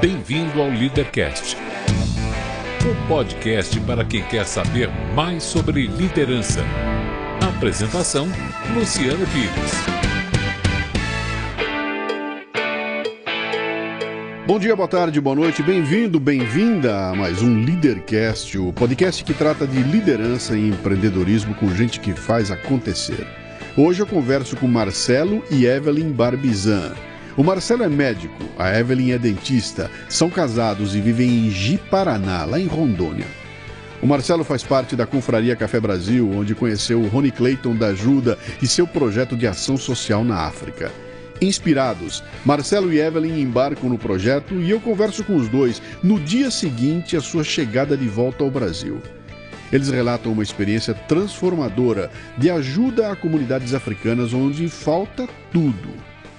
Bem-vindo ao Leadercast, o podcast para quem quer saber mais sobre liderança. Apresentação: Luciano Pires. Bom dia, boa tarde, boa noite, bem-vindo, bem-vinda a mais um Leadercast, o podcast que trata de liderança e empreendedorismo com gente que faz acontecer. Hoje eu converso com Marcelo e Evelyn Barbizan. O Marcelo é médico, a Evelyn é dentista, são casados e vivem em Ji-Paraná, lá em Rondônia. O Marcelo faz parte da Confraria Café Brasil, onde conheceu o Rony Clayton da Ajuda e seu projeto de ação social na África. Inspirados, Marcelo e Evelyn embarcam no projeto e eu converso com os dois no dia seguinte à sua chegada de volta ao Brasil. Eles relatam uma experiência transformadora de ajuda a comunidades africanas onde falta tudo,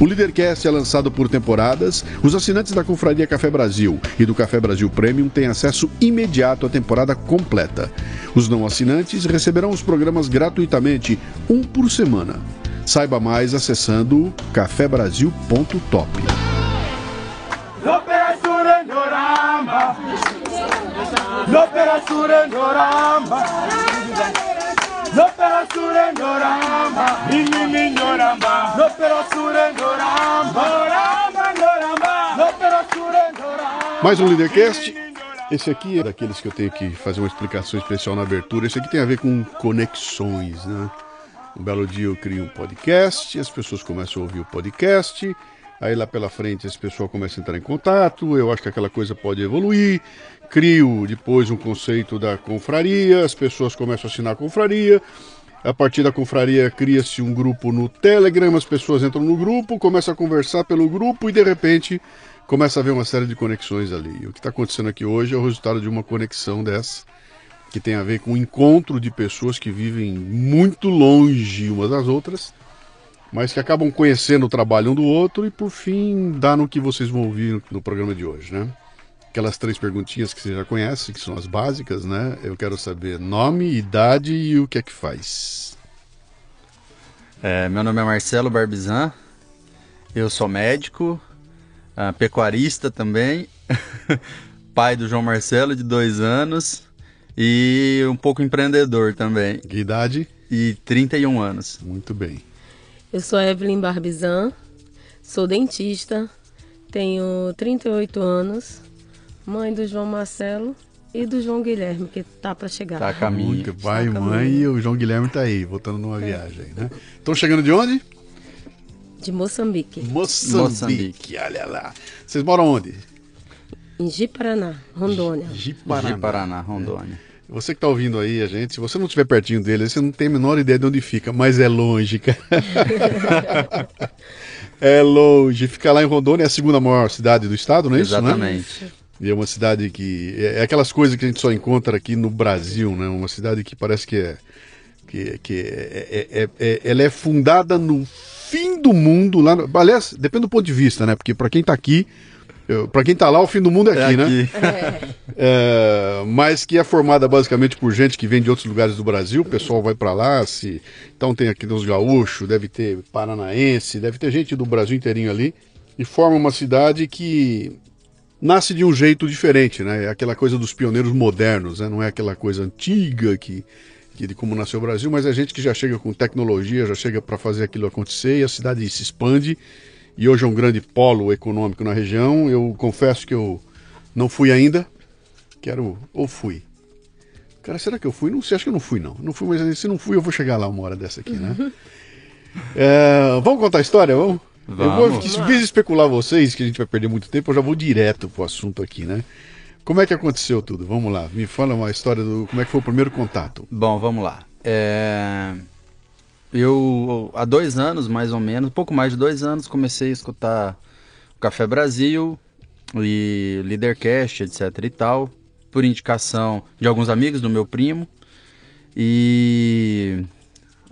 O Leadercast é lançado por temporadas. Os assinantes da Confraria Café Brasil e do Café Brasil Premium têm acesso imediato à temporada completa. Os não assinantes receberão os programas gratuitamente, um por semana. Saiba mais acessando cafebrasil.top. Mais um Leadercast. Esse aqui é daqueles que eu tenho que fazer uma explicação especial na abertura. Esse aqui tem a ver com conexões, né? Um belo dia eu crio um podcast, as pessoas começam a ouvir o podcast, aí lá pela frente as pessoas começam a entrar em contato, eu acho que aquela coisa pode evoluir, crio depois um conceito da confraria, as pessoas começam a assinar a confraria, a partir da confraria cria-se um grupo no Telegram, as pessoas entram no grupo, começam a conversar pelo grupo e de repente começa a haver uma série de conexões ali. E o que está acontecendo aqui hoje é o resultado de uma conexão dessa, que tem a ver com o encontro de pessoas que vivem muito longe umas das outras, mas que acabam conhecendo o trabalho um do outro e por fim dá no que vocês vão ouvir no programa de hoje, né? Aquelas três perguntinhas que você já conhece, que são as básicas, né? Eu quero saber nome, idade e o que é que faz. É, meu nome é Marcelo Barbizan, eu sou médico, uh, pecuarista também, pai do João Marcelo, de dois anos, e um pouco empreendedor também. Que idade? E 31 anos. Muito bem. Eu sou Evelyn Barbizan, sou dentista, tenho 38 anos, mãe do João Marcelo e do João Guilherme, que tá para chegar. Tá a caminho. Muito pai, tá mãe e o João Guilherme tá aí, voltando numa é. viagem, né? Estão chegando de onde? De Moçambique. Moçambique. Moçambique, olha lá. Vocês moram onde? Em Ji-Paraná, Rondônia. Ji-Paraná, Ji-Paraná Rondônia. É. Você que está ouvindo aí, a gente, se você não estiver pertinho dele, você não tem a menor ideia de onde fica, mas é longe, cara. é longe. Fica lá em Rondônia, é a segunda maior cidade do estado, não é isso? Exatamente. Né? E é uma cidade que. É, é aquelas coisas que a gente só encontra aqui no Brasil, né? Uma cidade que parece que é. Que, que é, é, é, é ela é fundada no fim do mundo lá. No, aliás, depende do ponto de vista, né? Porque para quem está aqui, para quem está lá, o fim do mundo é aqui, é aqui. né? É. é, mas que é formada basicamente por gente que vem de outros lugares do Brasil. O pessoal vai para lá, se então tem aqui os gaúchos, deve ter paranaense, deve ter gente do Brasil inteirinho ali e forma uma cidade que nasce de um jeito diferente, né? É aquela coisa dos pioneiros modernos, né? Não é aquela coisa antiga que que de como nasceu o Brasil, mas é gente que já chega com tecnologia, já chega para fazer aquilo acontecer e a cidade se expande. E hoje é um grande polo econômico na região. Eu confesso que eu não fui ainda. Quero. Ou fui. Cara, será que eu fui? Não sei, acho que eu não fui, não. Não fui, mas se não fui, eu vou chegar lá uma hora dessa aqui, né? é, vamos contar a história? Vamos? Vamos. Eu vou, em especular vocês, que a gente vai perder muito tempo, eu já vou direto pro assunto aqui, né? Como é que aconteceu tudo? Vamos lá, me fala uma história do como é que foi o primeiro contato. Bom, vamos lá. É... Eu, há dois anos, mais ou menos, pouco mais de dois anos, comecei a escutar o Café Brasil e Leadercast, etc e tal, por indicação de alguns amigos do meu primo. E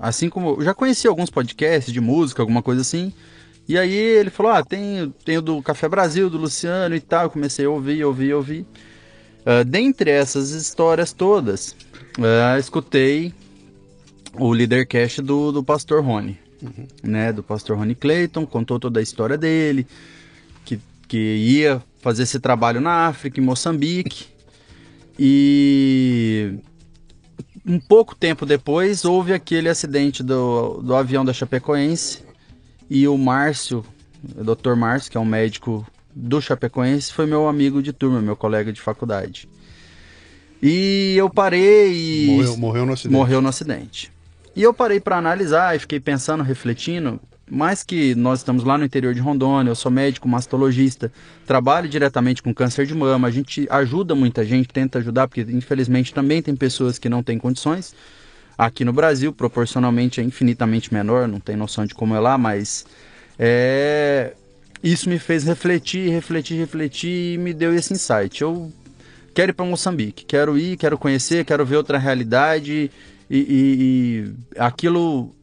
Assim como eu já conheci alguns podcasts de música, alguma coisa assim. E aí ele falou: Ah, tem, tem o do Café Brasil, do Luciano e tal. Eu comecei a ouvir, ouvir, ouvir. Uh, dentre essas histórias todas, uh, escutei o Leadercast do, do Pastor Rony, uhum. né? Do Pastor Rony Clayton, contou toda a história dele, que, que ia fazer esse trabalho na África, em Moçambique. E um pouco tempo depois houve aquele acidente do, do avião da Chapecoense e o Márcio, o Dr. Márcio, que é um médico do Chapecoense, foi meu amigo de turma, meu colega de faculdade. E eu parei e. Morreu, morreu no acidente. Morreu no acidente. E eu parei para analisar e fiquei pensando, refletindo. Mais que nós estamos lá no interior de Rondônia, eu sou médico mastologista, trabalho diretamente com câncer de mama, a gente ajuda muita gente, tenta ajudar, porque infelizmente também tem pessoas que não têm condições. Aqui no Brasil, proporcionalmente é infinitamente menor, não tem noção de como é lá, mas é, isso me fez refletir, refletir, refletir e me deu esse insight. Eu quero ir para Moçambique, quero ir, quero conhecer, quero ver outra realidade e, e, e aquilo,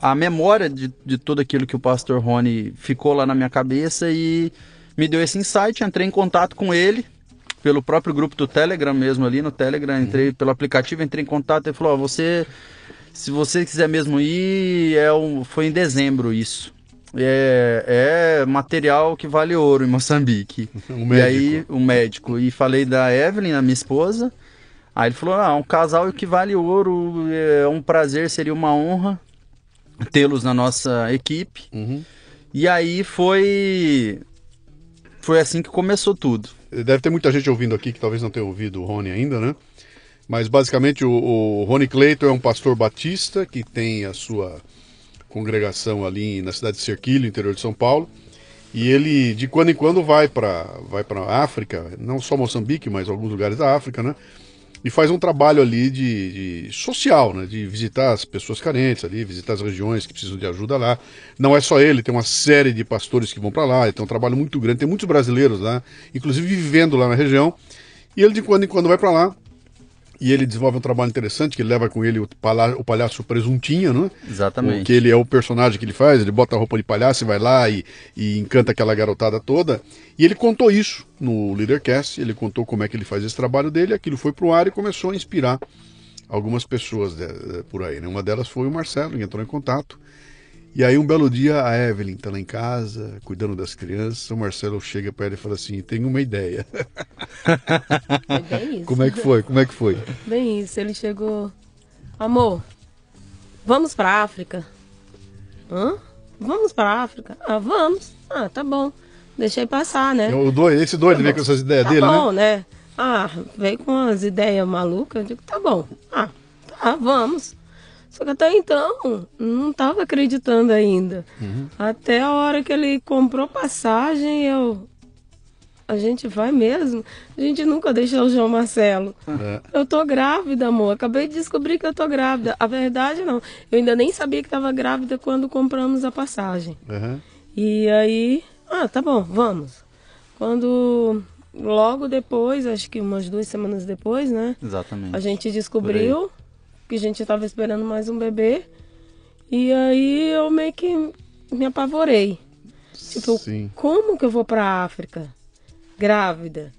a memória de, de tudo aquilo que o pastor Rony ficou lá na minha cabeça e me deu esse insight. Entrei em contato com ele pelo próprio grupo do Telegram mesmo ali no Telegram, entrei uhum. pelo aplicativo, entrei em contato e falou: oh, você, se você quiser mesmo ir, é um, foi em dezembro isso é, é material que vale ouro em Moçambique. Um e aí, o um médico. E falei da Evelyn, a minha esposa. Aí ele falou: ah, um casal que vale ouro, é um prazer, seria uma honra tê-los na nossa equipe. Uhum. E aí foi. Foi assim que começou tudo. Deve ter muita gente ouvindo aqui que talvez não tenha ouvido o Rony ainda, né? Mas basicamente o, o Rony Cleiton é um pastor batista que tem a sua congregação ali na cidade de Cerquilho, interior de São Paulo. E ele, de quando em quando, vai para vai a África, não só Moçambique, mas alguns lugares da África, né? E faz um trabalho ali de, de, social, né? De visitar as pessoas carentes ali, visitar as regiões que precisam de ajuda lá. Não é só ele, tem uma série de pastores que vão para lá, então é um trabalho muito grande. Tem muitos brasileiros lá, inclusive vivendo lá na região. E ele, de quando em quando, vai para lá e ele desenvolve um trabalho interessante, que ele leva com ele o, palha o palhaço presuntinho, né? Exatamente. Que ele é o personagem que ele faz, ele bota a roupa de palhaço e vai lá e, e encanta aquela garotada toda. E ele contou isso no Leadercast, ele contou como é que ele faz esse trabalho dele, aquilo foi pro ar e começou a inspirar algumas pessoas de, de, por aí. Né? Uma delas foi o Marcelo, que entrou em contato. E aí um belo dia a Evelyn tá lá em casa, cuidando das crianças, o Marcelo chega para ela e fala assim, tem uma ideia. É bem isso. Como é que foi? Como é que foi? Bem isso, ele chegou, amor, vamos para África. Hã? Vamos para África? Ah, vamos. Ah, tá bom. Deixei passar, né? O doido, esse doido tá veio com essas ideias tá dele, bom, né? né? Ah, veio com as ideias malucas. Eu digo, tá bom. Ah, tá, vamos. Só que até então, não estava acreditando ainda. Uhum. Até a hora que ele comprou passagem, eu. A gente vai mesmo? A gente nunca deixou o João Marcelo. É. Eu tô grávida, amor. Acabei de descobrir que eu tô grávida. A verdade, não. Eu ainda nem sabia que estava grávida quando compramos a passagem. Uhum. E aí, ah, tá bom, vamos. Quando logo depois, acho que umas duas semanas depois, né? Exatamente. A gente descobriu que a gente estava esperando mais um bebê. E aí eu meio que me apavorei. Tipo, Sim. como que eu vou para África grávida?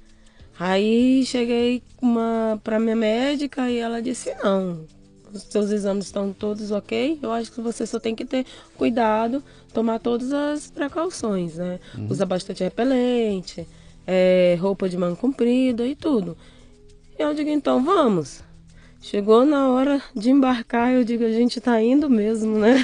Aí cheguei uma para minha médica e ela disse: "Não, os seus exames estão todos ok. Eu acho que você só tem que ter cuidado, tomar todas as precauções, né? Uhum. Usar bastante repelente, é, roupa de manga comprida e tudo. Eu digo, então vamos. Chegou na hora de embarcar, eu digo, a gente está indo mesmo, né?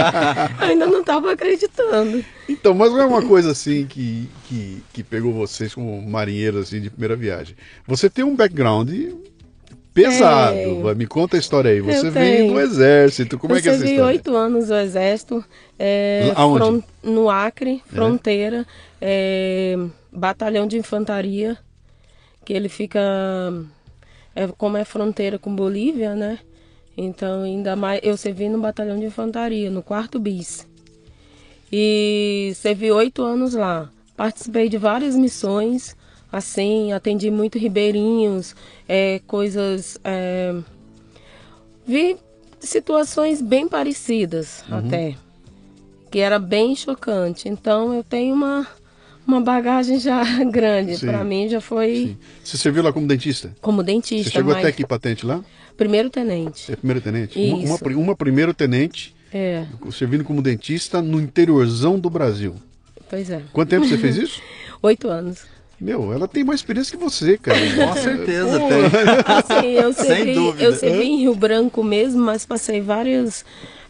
ainda não estava acreditando. Então, mas não é uma coisa assim que, que, que pegou vocês como marinheiros assim, de primeira viagem. Você tem um background pesado. É, Me conta a história aí. Você veio do exército. Como eu é que é essa história? Eu oito anos no exército. É, Aonde? no Acre, é. fronteira. É. batalhão de infantaria. Que ele fica é, como é fronteira com Bolívia, né? Então, ainda mais, eu servi no batalhão de infantaria, no quarto bis. E servi oito anos lá. Participei de várias missões, assim, atendi muito ribeirinhos, é, coisas. É, vi situações bem parecidas uhum. até, que era bem chocante. Então eu tenho uma uma bagagem já grande. Para mim já foi. Sim. Você serviu lá como dentista? Como dentista. Você chegou mas... até que patente lá? Primeiro tenente. É primeiro tenente? Uma, uma, uma, primeiro tenente. É. Servindo como dentista no interiorzão do Brasil. Pois é. Quanto tempo você fez isso? Oito anos. Meu, ela tem mais experiência que você, cara. Com certeza tem. Assim, eu servi, Sem dúvida. Eu servi em Rio Branco mesmo, mas passei várias.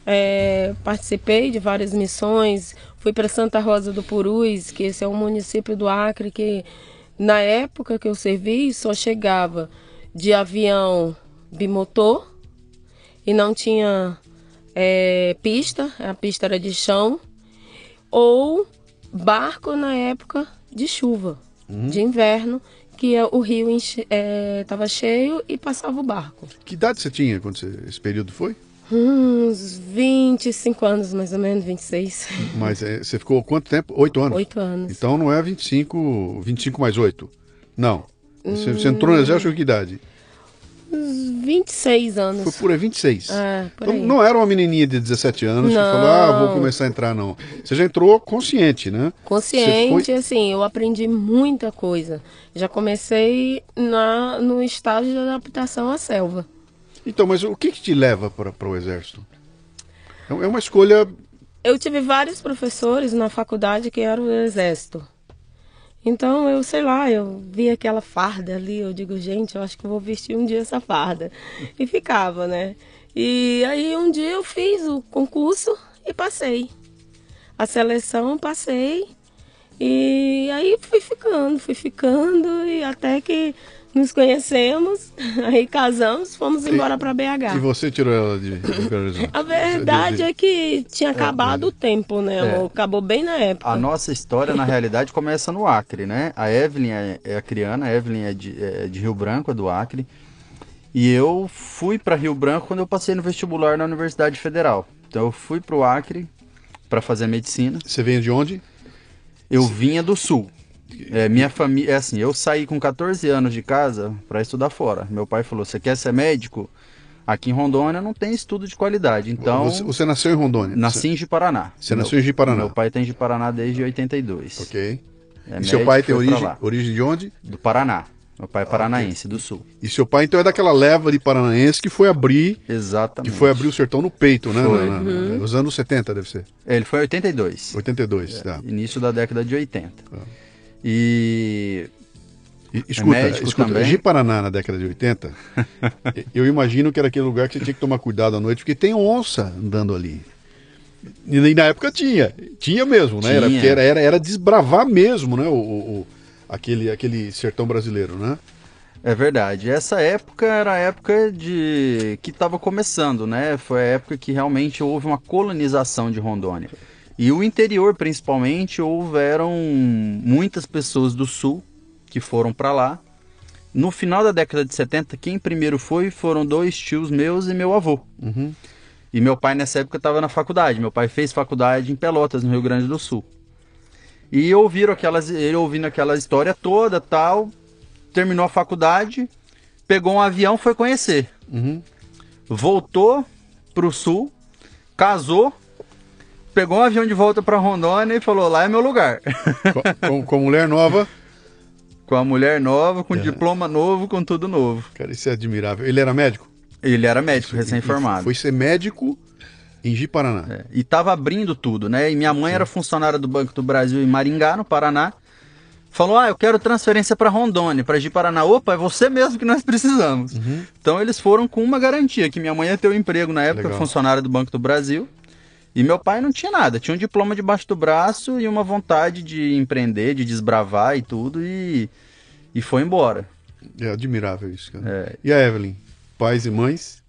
É, participei de várias missões. Fui para Santa Rosa do Purus, que esse é um município do Acre que, na época que eu servi, só chegava de avião bimotor e não tinha é, pista, a pista era de chão, ou barco na época de chuva uhum. de inverno, que é o rio estava é, cheio e passava o barco. Que idade você tinha quando você, esse período foi? Uns 25 anos, mais ou menos, 26. Mas é, você ficou quanto tempo? Oito anos? Oito anos. Então não é 25, 25 mais oito. Não. Você, hum... você entrou no exército com que idade? Uns 26 anos. Foi por aí, 26. É, por então, aí. não era uma menininha de 17 anos não. que falou, ah, vou começar a entrar, não. Você já entrou consciente, né? Consciente, foi... assim, eu aprendi muita coisa. Já comecei na, no estágio de adaptação à selva. Então, mas o que, que te leva para o exército? É, é uma escolha... Eu tive vários professores na faculdade que eram do exército. Então, eu sei lá, eu vi aquela farda ali, eu digo, gente, eu acho que vou vestir um dia essa farda. E ficava, né? E aí um dia eu fiz o concurso e passei. A seleção passei. E aí fui ficando, fui ficando e até que nos conhecemos, aí casamos, fomos embora para BH. E você tirou ela de, de A verdade é que tinha acabado é, o tempo, né, amor? É. Acabou bem na época. A nossa história, na realidade, começa no Acre, né? A Evelyn é, é a criana, a Evelyn é de, é de Rio Branco, é do Acre. E eu fui para Rio Branco quando eu passei no vestibular na Universidade Federal. Então eu fui para o Acre para fazer medicina. Você veio de onde? Eu vinha do Sul. É, minha família, é assim, eu saí com 14 anos de casa para estudar fora. Meu pai falou: "Você quer ser médico? Aqui em Rondônia não tem estudo de qualidade". Então, você, você nasceu em Rondônia? Nasci em Paraná. Você meu, nasceu em Paraná? Meu pai tem de Paraná desde 82. OK. É, e seu pai tem origem, origem de onde? Do Paraná. Meu pai é paranaense, okay. do sul. E seu pai, então, é daquela leva de paranaense que foi abrir. Exatamente. Que foi abrir o sertão no peito, né? Foi. Na, na, uhum. Nos anos 70, deve ser. Ele foi em 82. 82, é, tá. Início da década de 80. Ah. E. e escuta, é escuta de Paraná na década de 80, eu imagino que era aquele lugar que você tinha que tomar cuidado à noite, porque tem onça andando ali. E na época tinha, tinha mesmo, né? Tinha. Era, era, era desbravar mesmo, né? O, o, aquele, aquele sertão brasileiro, né? É verdade. Essa época era a época de que estava começando, né? Foi a época que realmente houve uma colonização de Rondônia. E o interior, principalmente, houveram muitas pessoas do sul que foram para lá. No final da década de 70, quem primeiro foi foram dois tios meus e meu avô. Uhum. E meu pai nessa época estava na faculdade. Meu pai fez faculdade em Pelotas, no Rio Grande do Sul. E ouviram aquelas, ele ouvindo aquela história toda, tal, terminou a faculdade, pegou um avião, foi conhecer. Uhum. Voltou pro sul, casou pegou um avião de volta para Rondônia e falou: lá é meu lugar. Com, com, com mulher nova? com a mulher nova, com é. diploma novo, com tudo novo. Cara, isso é admirável. Ele era médico? Ele era médico, recém-formado. Foi ser médico em Ji-Paraná. É, e tava abrindo tudo, né? E minha mãe Sim. era funcionária do Banco do Brasil em Maringá, no Paraná. Falou: Ah, eu quero transferência para Rondônia, para Ji-Paraná. Opa, é você mesmo que nós precisamos. Uhum. Então eles foram com uma garantia: que minha mãe ia ter um emprego na época, Legal. funcionária do Banco do Brasil. E meu pai não tinha nada, tinha um diploma debaixo do braço e uma vontade de empreender, de desbravar e tudo, e, e foi embora. É admirável isso, cara. É. E a Evelyn? Pais e mães?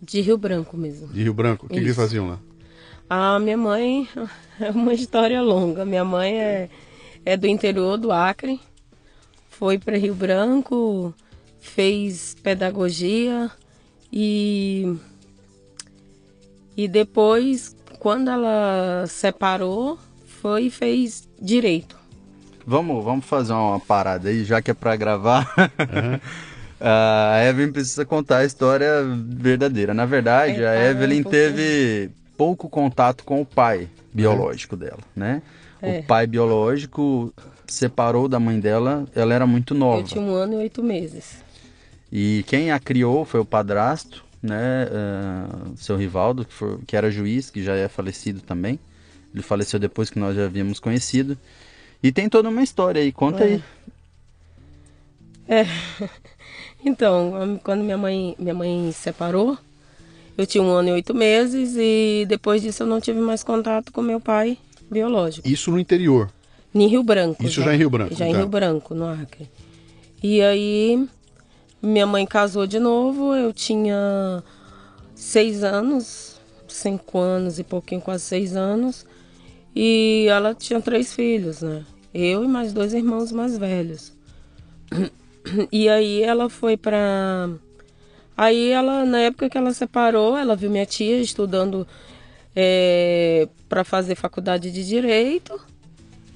De Rio Branco mesmo. De Rio Branco? O que, eles faziam lá? A minha mãe é uma história longa. Minha mãe é, é do interior do Acre, foi para Rio Branco, fez pedagogia e e depois quando ela separou, foi e fez direito. Vamos, vamos fazer uma parada aí, já que é para gravar. Uhum. A Evelyn precisa contar a história verdadeira. Na verdade, É, a Evelyn um teve pouco contato com o pai biológico dela, né? É. O pai biológico separou da mãe dela, ela era muito nova. Eu tinha um ano e oito meses. E quem a criou foi o padrasto, né? ah, seu Rivaldo, que, foi- que era juiz, que já é falecido também. Ele faleceu depois que nós já havíamos conhecido. E tem toda uma história aí, conta É. aí. Então, quando minha mãe, minha mãe separou, eu tinha um ano e oito meses e depois disso eu não tive mais contato com meu pai biológico. Isso no interior. Em Rio Branco. Isso já em Rio Branco, Já em tá. Rio Branco, no Acre. E aí, minha mãe casou de novo, eu tinha seis anos, cinco anos e pouquinho, quase seis anos. E ela tinha três filhos, né? Eu e mais dois irmãos mais velhos. E aí ela foi pra. Aí ela, na época que ela separou, ela viu minha tia estudando é, para fazer faculdade de direito.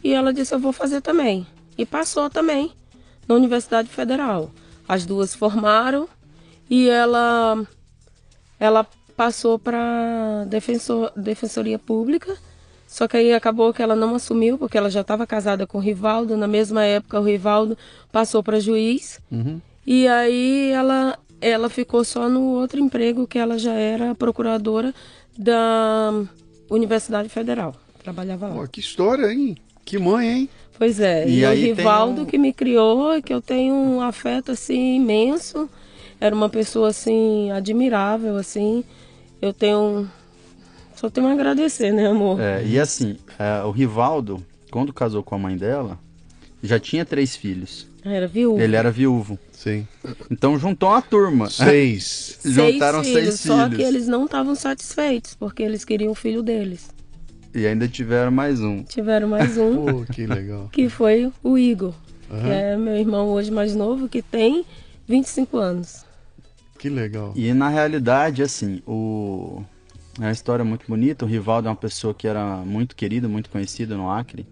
E ela disse: Eu vou fazer também. E passou também na Universidade Federal. As duas formaram e ela, ela passou para defensor, Defensoria Pública. Só que aí acabou que ela não assumiu, porque ela já estava casada com o Rivaldo. Na mesma época, o Rivaldo passou para juiz. E aí ela, ela ficou só no outro emprego, que ela já era procuradora da Universidade Federal. Trabalhava lá. Pô, que história, hein? Que mãe, hein? Pois é, E e, o Rivaldo um- que me criou, que eu tenho um afeto assim imenso. Era uma pessoa assim admirável assim. Eu tenho só tenho a agradecer, né, amor? É, e assim, é, o Rivaldo, quando casou com a mãe dela, já tinha três filhos. Era viúvo. Ele era viúvo. Sim. Então juntou uma turma. Seis. Juntaram seis seis filhos, só filhos. que eles não estavam satisfeitos, porque eles queriam o filho deles. E ainda tiveram mais um. Tiveram mais um, Pô, que legal. que foi o Igor, que Aham. é meu irmão hoje mais novo, que tem 25 anos. Que legal. E na realidade, assim, o... é uma história muito bonita. O Rivaldo é uma pessoa que era muito querida, muito conhecida no Acre.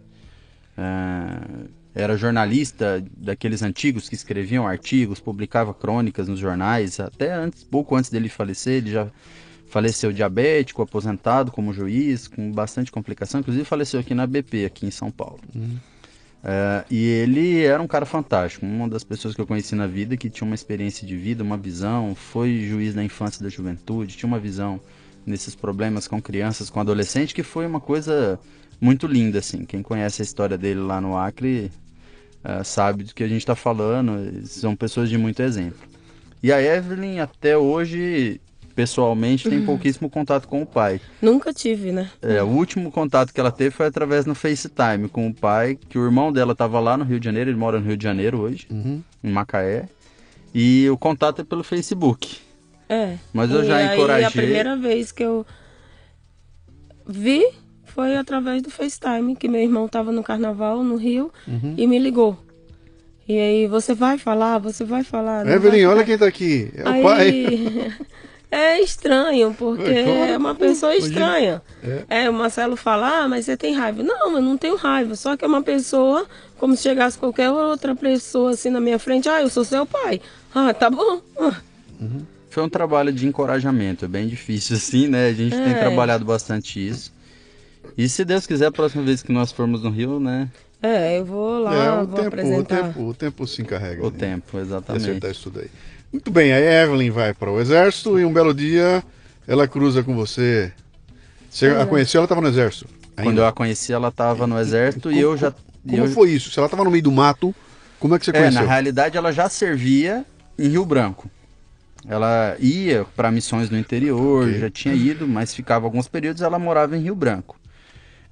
É, Era jornalista daqueles antigos que escreviam artigos, publicava crônicas nos jornais. Até antes, pouco antes dele falecer, ele já faleceu diabético, aposentado como juiz, com bastante complicação. Inclusive faleceu aqui na BP, aqui em São Paulo. É, e ele era um cara fantástico, uma das pessoas que eu conheci na vida que tinha uma experiência de vida, uma visão, foi juiz na infância e da juventude, tinha uma visão nesses problemas com crianças, com adolescentes, que foi uma coisa muito linda, assim. Quem conhece a história dele lá no Acre é, sabe do que a gente está falando, são pessoas de muito exemplo. E a Evelyn, até hoje, pessoalmente, tem pouquíssimo contato com o pai. Nunca tive, né? É, o último contato que ela teve foi através no FaceTime com o pai, que o irmão dela estava lá no Rio de Janeiro, ele mora no Rio de Janeiro hoje, Uhum. em Macaé. E o contato é pelo Facebook. É. Mas eu e já aí, encorajei. a primeira vez que eu vi foi através do FaceTime, que meu irmão estava no carnaval no Rio Uhum. e me ligou. E aí, você vai falar, você vai falar. não vai Evelyn, olha quem tá aqui. É o Aí, pai. É estranho, porque É, claro. é uma pessoa estranha. É. É. o Marcelo fala, ah, mas você tem raiva. Não, eu não tenho raiva, só que é uma pessoa, como se chegasse qualquer outra pessoa assim na minha frente, ah, eu sou seu pai. Ah, tá bom. Ah, Foi um trabalho de encorajamento, é bem difícil assim, né? A gente tem É. trabalhado bastante isso. E se Deus quiser, a próxima vez que nós formos no Rio, né? É, eu vou lá, É, o vou tempo, o apresentar. tempo, o tempo se encarrega. O né? tempo, exatamente. acertar isso daí. Muito bem, aí a Evelyn vai para o exército e um belo dia ela cruza com você. Você a É. conheceu, ela estava no exército? Quando ainda? eu a conheci, ela estava no exército e Como- eu já. e Como eu- foi isso? Se ela estava no meio do mato, como é que você É, conheceu? na realidade ela já servia em Rio Branco. Ela ia para missões no interior, Ok. já tinha ido, mas ficava alguns períodos ela morava em Rio Branco.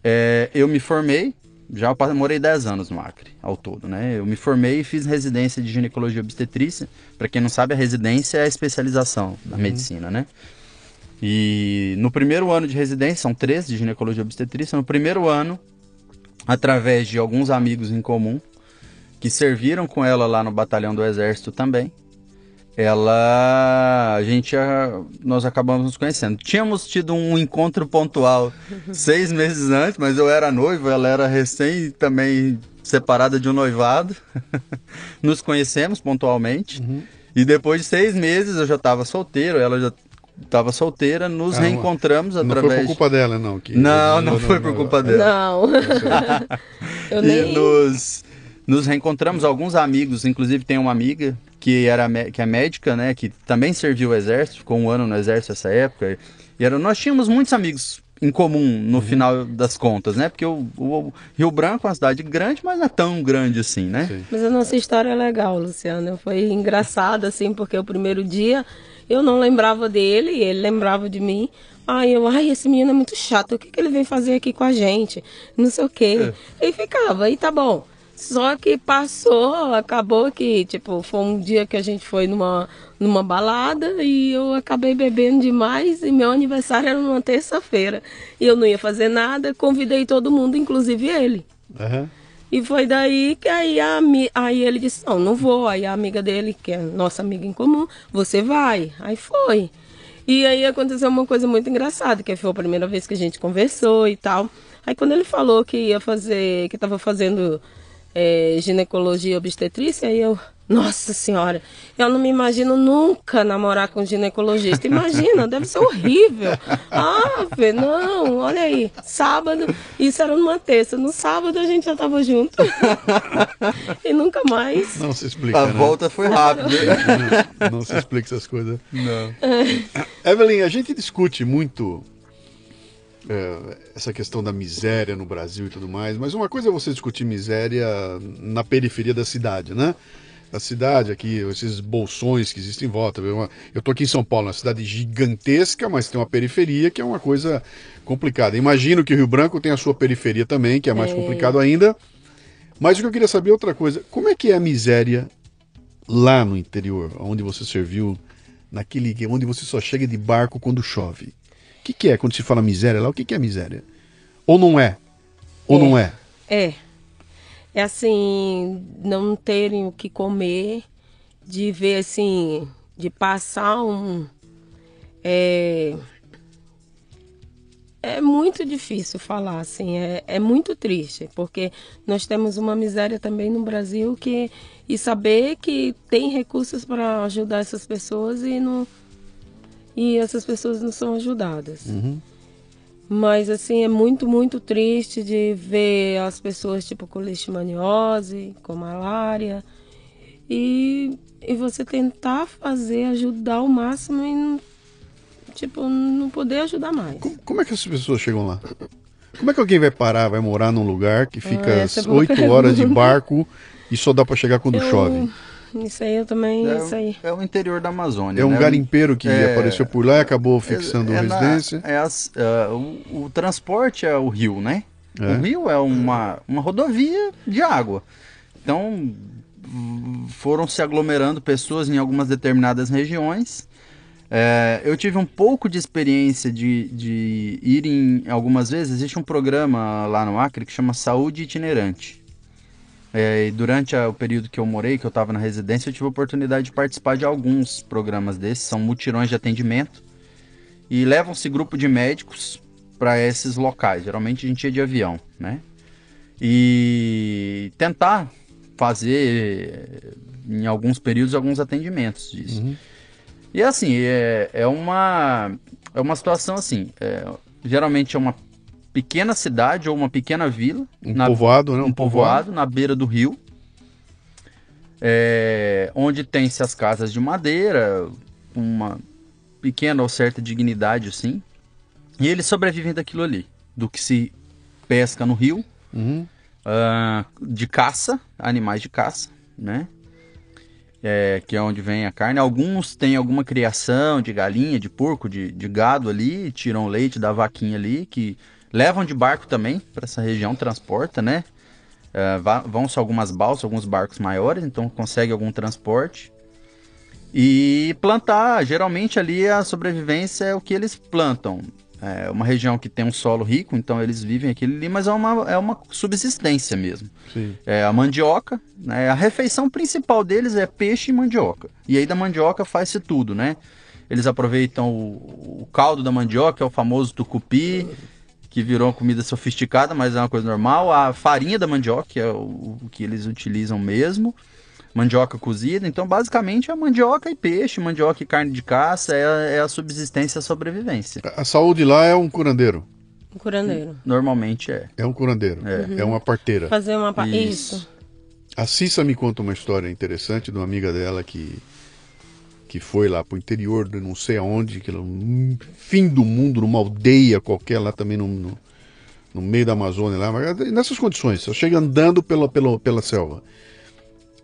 É, eu me formei, já morei 10 anos no Acre, ao todo, né? Eu me formei e fiz residência de ginecologia obstetrícia. Para quem não sabe, a residência é a especialização da medicina, né? E no primeiro ano de residência, são três de ginecologia obstetrícia, no primeiro ano, através de alguns amigos em comum, que serviram com ela lá no batalhão do exército também. Ela, a gente, ah, nós acabamos nos conhecendo. Tínhamos tido um encontro pontual seis meses antes, mas eu era noivo, ela era recém também separada de um noivado. nos conhecemos pontualmente. E depois de seis meses eu já estava solteiro, ela já estava solteira, nos Caramba. reencontramos Não através. foi por culpa dela, não. Que... Não, não foi por culpa dela. Não. eu nem. E nos, nos reencontramos, alguns amigos, inclusive tem uma amiga que, era, que é médica, né? Que também serviu o exército, ficou um ano no exército nessa época. E era, nós tínhamos muitos amigos em comum no final das contas, né? Porque o, o Rio Branco é uma cidade grande, mas não é tão grande assim, né? Sim. Mas a nossa história é legal, Luciana. Foi engraçado, assim, porque o primeiro dia eu não lembrava dele, e ele lembrava de mim. Ai, eu, ai, esse menino é muito chato, o que, que ele vem fazer aqui com a gente? Não sei o quê. E ficava, e tá bom. Só que passou, acabou que, tipo, foi um dia que a gente foi numa, numa balada e eu acabei bebendo demais e meu aniversário era numa terça-feira. E eu não ia fazer nada, convidei todo mundo, inclusive ele. Aham. E foi daí que aí, a, aí ele disse, não, não vou. Aí a amiga dele, que é nossa amiga em comum, você vai. Aí foi. E aí aconteceu uma coisa muito engraçada, que foi a primeira vez que a gente conversou e tal. Aí quando ele falou que ia fazer, que estava fazendo eh, ginecologia e obstetrícia, aí eu, nossa senhora, eu não me imagino nunca namorar com um ginecologista. Imagina, deve ser horrível. Ah, não, olha aí, sábado, isso era numa terça, no sábado a gente já tava junto. e nunca mais. Não se explica, A né? volta foi rápida. Não, não se explica essas coisas. Não. Evelyn, a gente discute muito é, essa questão da miséria no Brasil e tudo mais, mas uma coisa é você discutir miséria na periferia da cidade, né? A cidade aqui, esses bolsões que existem em volta. Eu eu tô aqui em São Paulo, uma cidade gigantesca, mas tem uma periferia que é uma coisa complicada. Imagino que o Rio Branco tem a sua periferia também, que é mais complicado ainda. Mas o que eu queria saber é outra coisa. Como é que é a miséria lá no interior, onde você serviu, naquele onde você só chega de barco quando chove? O que, que é quando se fala miséria lá? O que, que é miséria? Ou não é? Ou É. não é? É. É assim, não terem o que comer, de ver assim, de passar um. É, é muito difícil falar, assim, é, é muito triste, porque nós temos uma miséria também no Brasil que. E saber que tem recursos para ajudar essas pessoas e não. E essas pessoas não são ajudadas. Mas assim, é muito, muito triste de ver as pessoas tipo com leishmaniose, com malária. E, e você tentar fazer, ajudar ao máximo e não, tipo, não poder ajudar mais. Como, como é que as pessoas chegam lá? Como é que alguém vai parar, vai morar num lugar que fica Ah, essa é às boa 8 horas de barco e só dá para chegar quando Eu- chove? Isso aí eu também, isso aí. É, é o interior da Amazônia. É um né? garimpeiro que É, apareceu por lá e acabou fixando é na- residência. é as- é, o, o transporte é o rio, né? É. O rio é uma, uma rodovia de água. Então foram se aglomerando pessoas em algumas determinadas regiões. É, eu tive um pouco de experiência de, de ir em algumas vezes. Existe um programa lá no Acre que chama Saúde Itinerante. É, e durante a- o período que eu morei, que eu estava na residência, eu tive a oportunidade de participar de alguns programas desses. São mutirões de atendimento. E levam-se grupo de médicos para esses locais. Geralmente a gente ia de avião, né? E tentar fazer, em alguns períodos, alguns atendimentos disso. E assim, é, é, uma, é uma situação assim. é, geralmente é uma pequena cidade ou uma pequena vila. Um na- povoado, né? um povoado na beira do rio, é, onde tem-se as casas de madeira, uma pequena ou certa dignidade, assim, e eles sobrevivem daquilo ali, do que se pesca no rio, Uhum. ah, de caça, animais de caça, né? É, que é onde vem a carne. Alguns têm alguma criação de galinha, de porco, de, de gado ali, tiram leite da vaquinha ali, que levam de barco também para essa região, transporta, né? É, va- vão-se algumas balsas, alguns barcos maiores, então consegue algum transporte. E plantar, geralmente ali a sobrevivência é o que eles plantam. É uma região que tem um solo rico, então eles vivem aquilo ali, mas é uma, é uma subsistência mesmo. Sim. É a mandioca, né? A refeição principal deles é peixe e mandioca. E aí da mandioca faz-se tudo, né? Eles aproveitam o, o caldo da mandioca, que é o famoso tucupi, que virou uma comida sofisticada, mas é uma coisa normal. A farinha da mandioca, que é o, o que eles utilizam mesmo. mandioca cozida. Então, basicamente, é mandioca e peixe, mandioca e carne de caça, é, é a subsistência e a sobrevivência. A saúde lá é um curandeiro. Um curandeiro. Normalmente é. É um curandeiro. É, uhum. é uma parteira. Fazer uma pa... Isso. Isso. A Cissa me conta uma história interessante de uma amiga dela que que foi lá pro interior de não sei aonde, que no fim do mundo, numa aldeia qualquer lá também no, no, no meio da Amazônia lá, nessas condições, ela chega andando pela, pela, pela selva.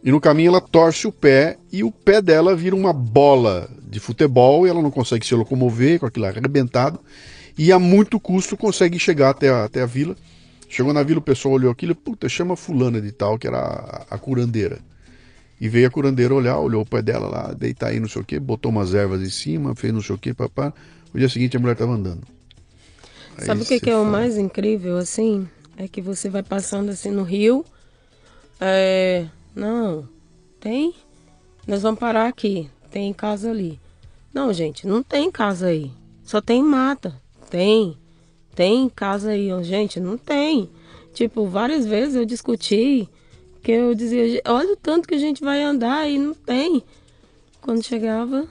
E no caminho ela torce o pé e o pé dela vira uma bola de futebol e ela não consegue se locomover com aquilo arrebentado e a muito custo consegue chegar até a, até a vila. Chegou na vila, o pessoal olhou aquilo, puta, chama fulana de tal, que era a, a curandeira. E veio a curandeira olhar, olhou o pé dela lá, deitar aí, não sei o quê, botou umas ervas em cima, fez não sei o quê, papá. O dia seguinte a mulher estava andando. Aí Sabe o que, que é o mais incrível, assim? É que você vai passando assim no rio. É... Não, tem. Nós vamos parar aqui. Tem casa ali. Não, gente, não tem casa aí. Só tem mata. Tem. Tem casa aí. Gente, não tem. Tipo, várias vezes eu discuti que eu dizia, olha o tanto que a gente vai andar e não tem. Quando chegava,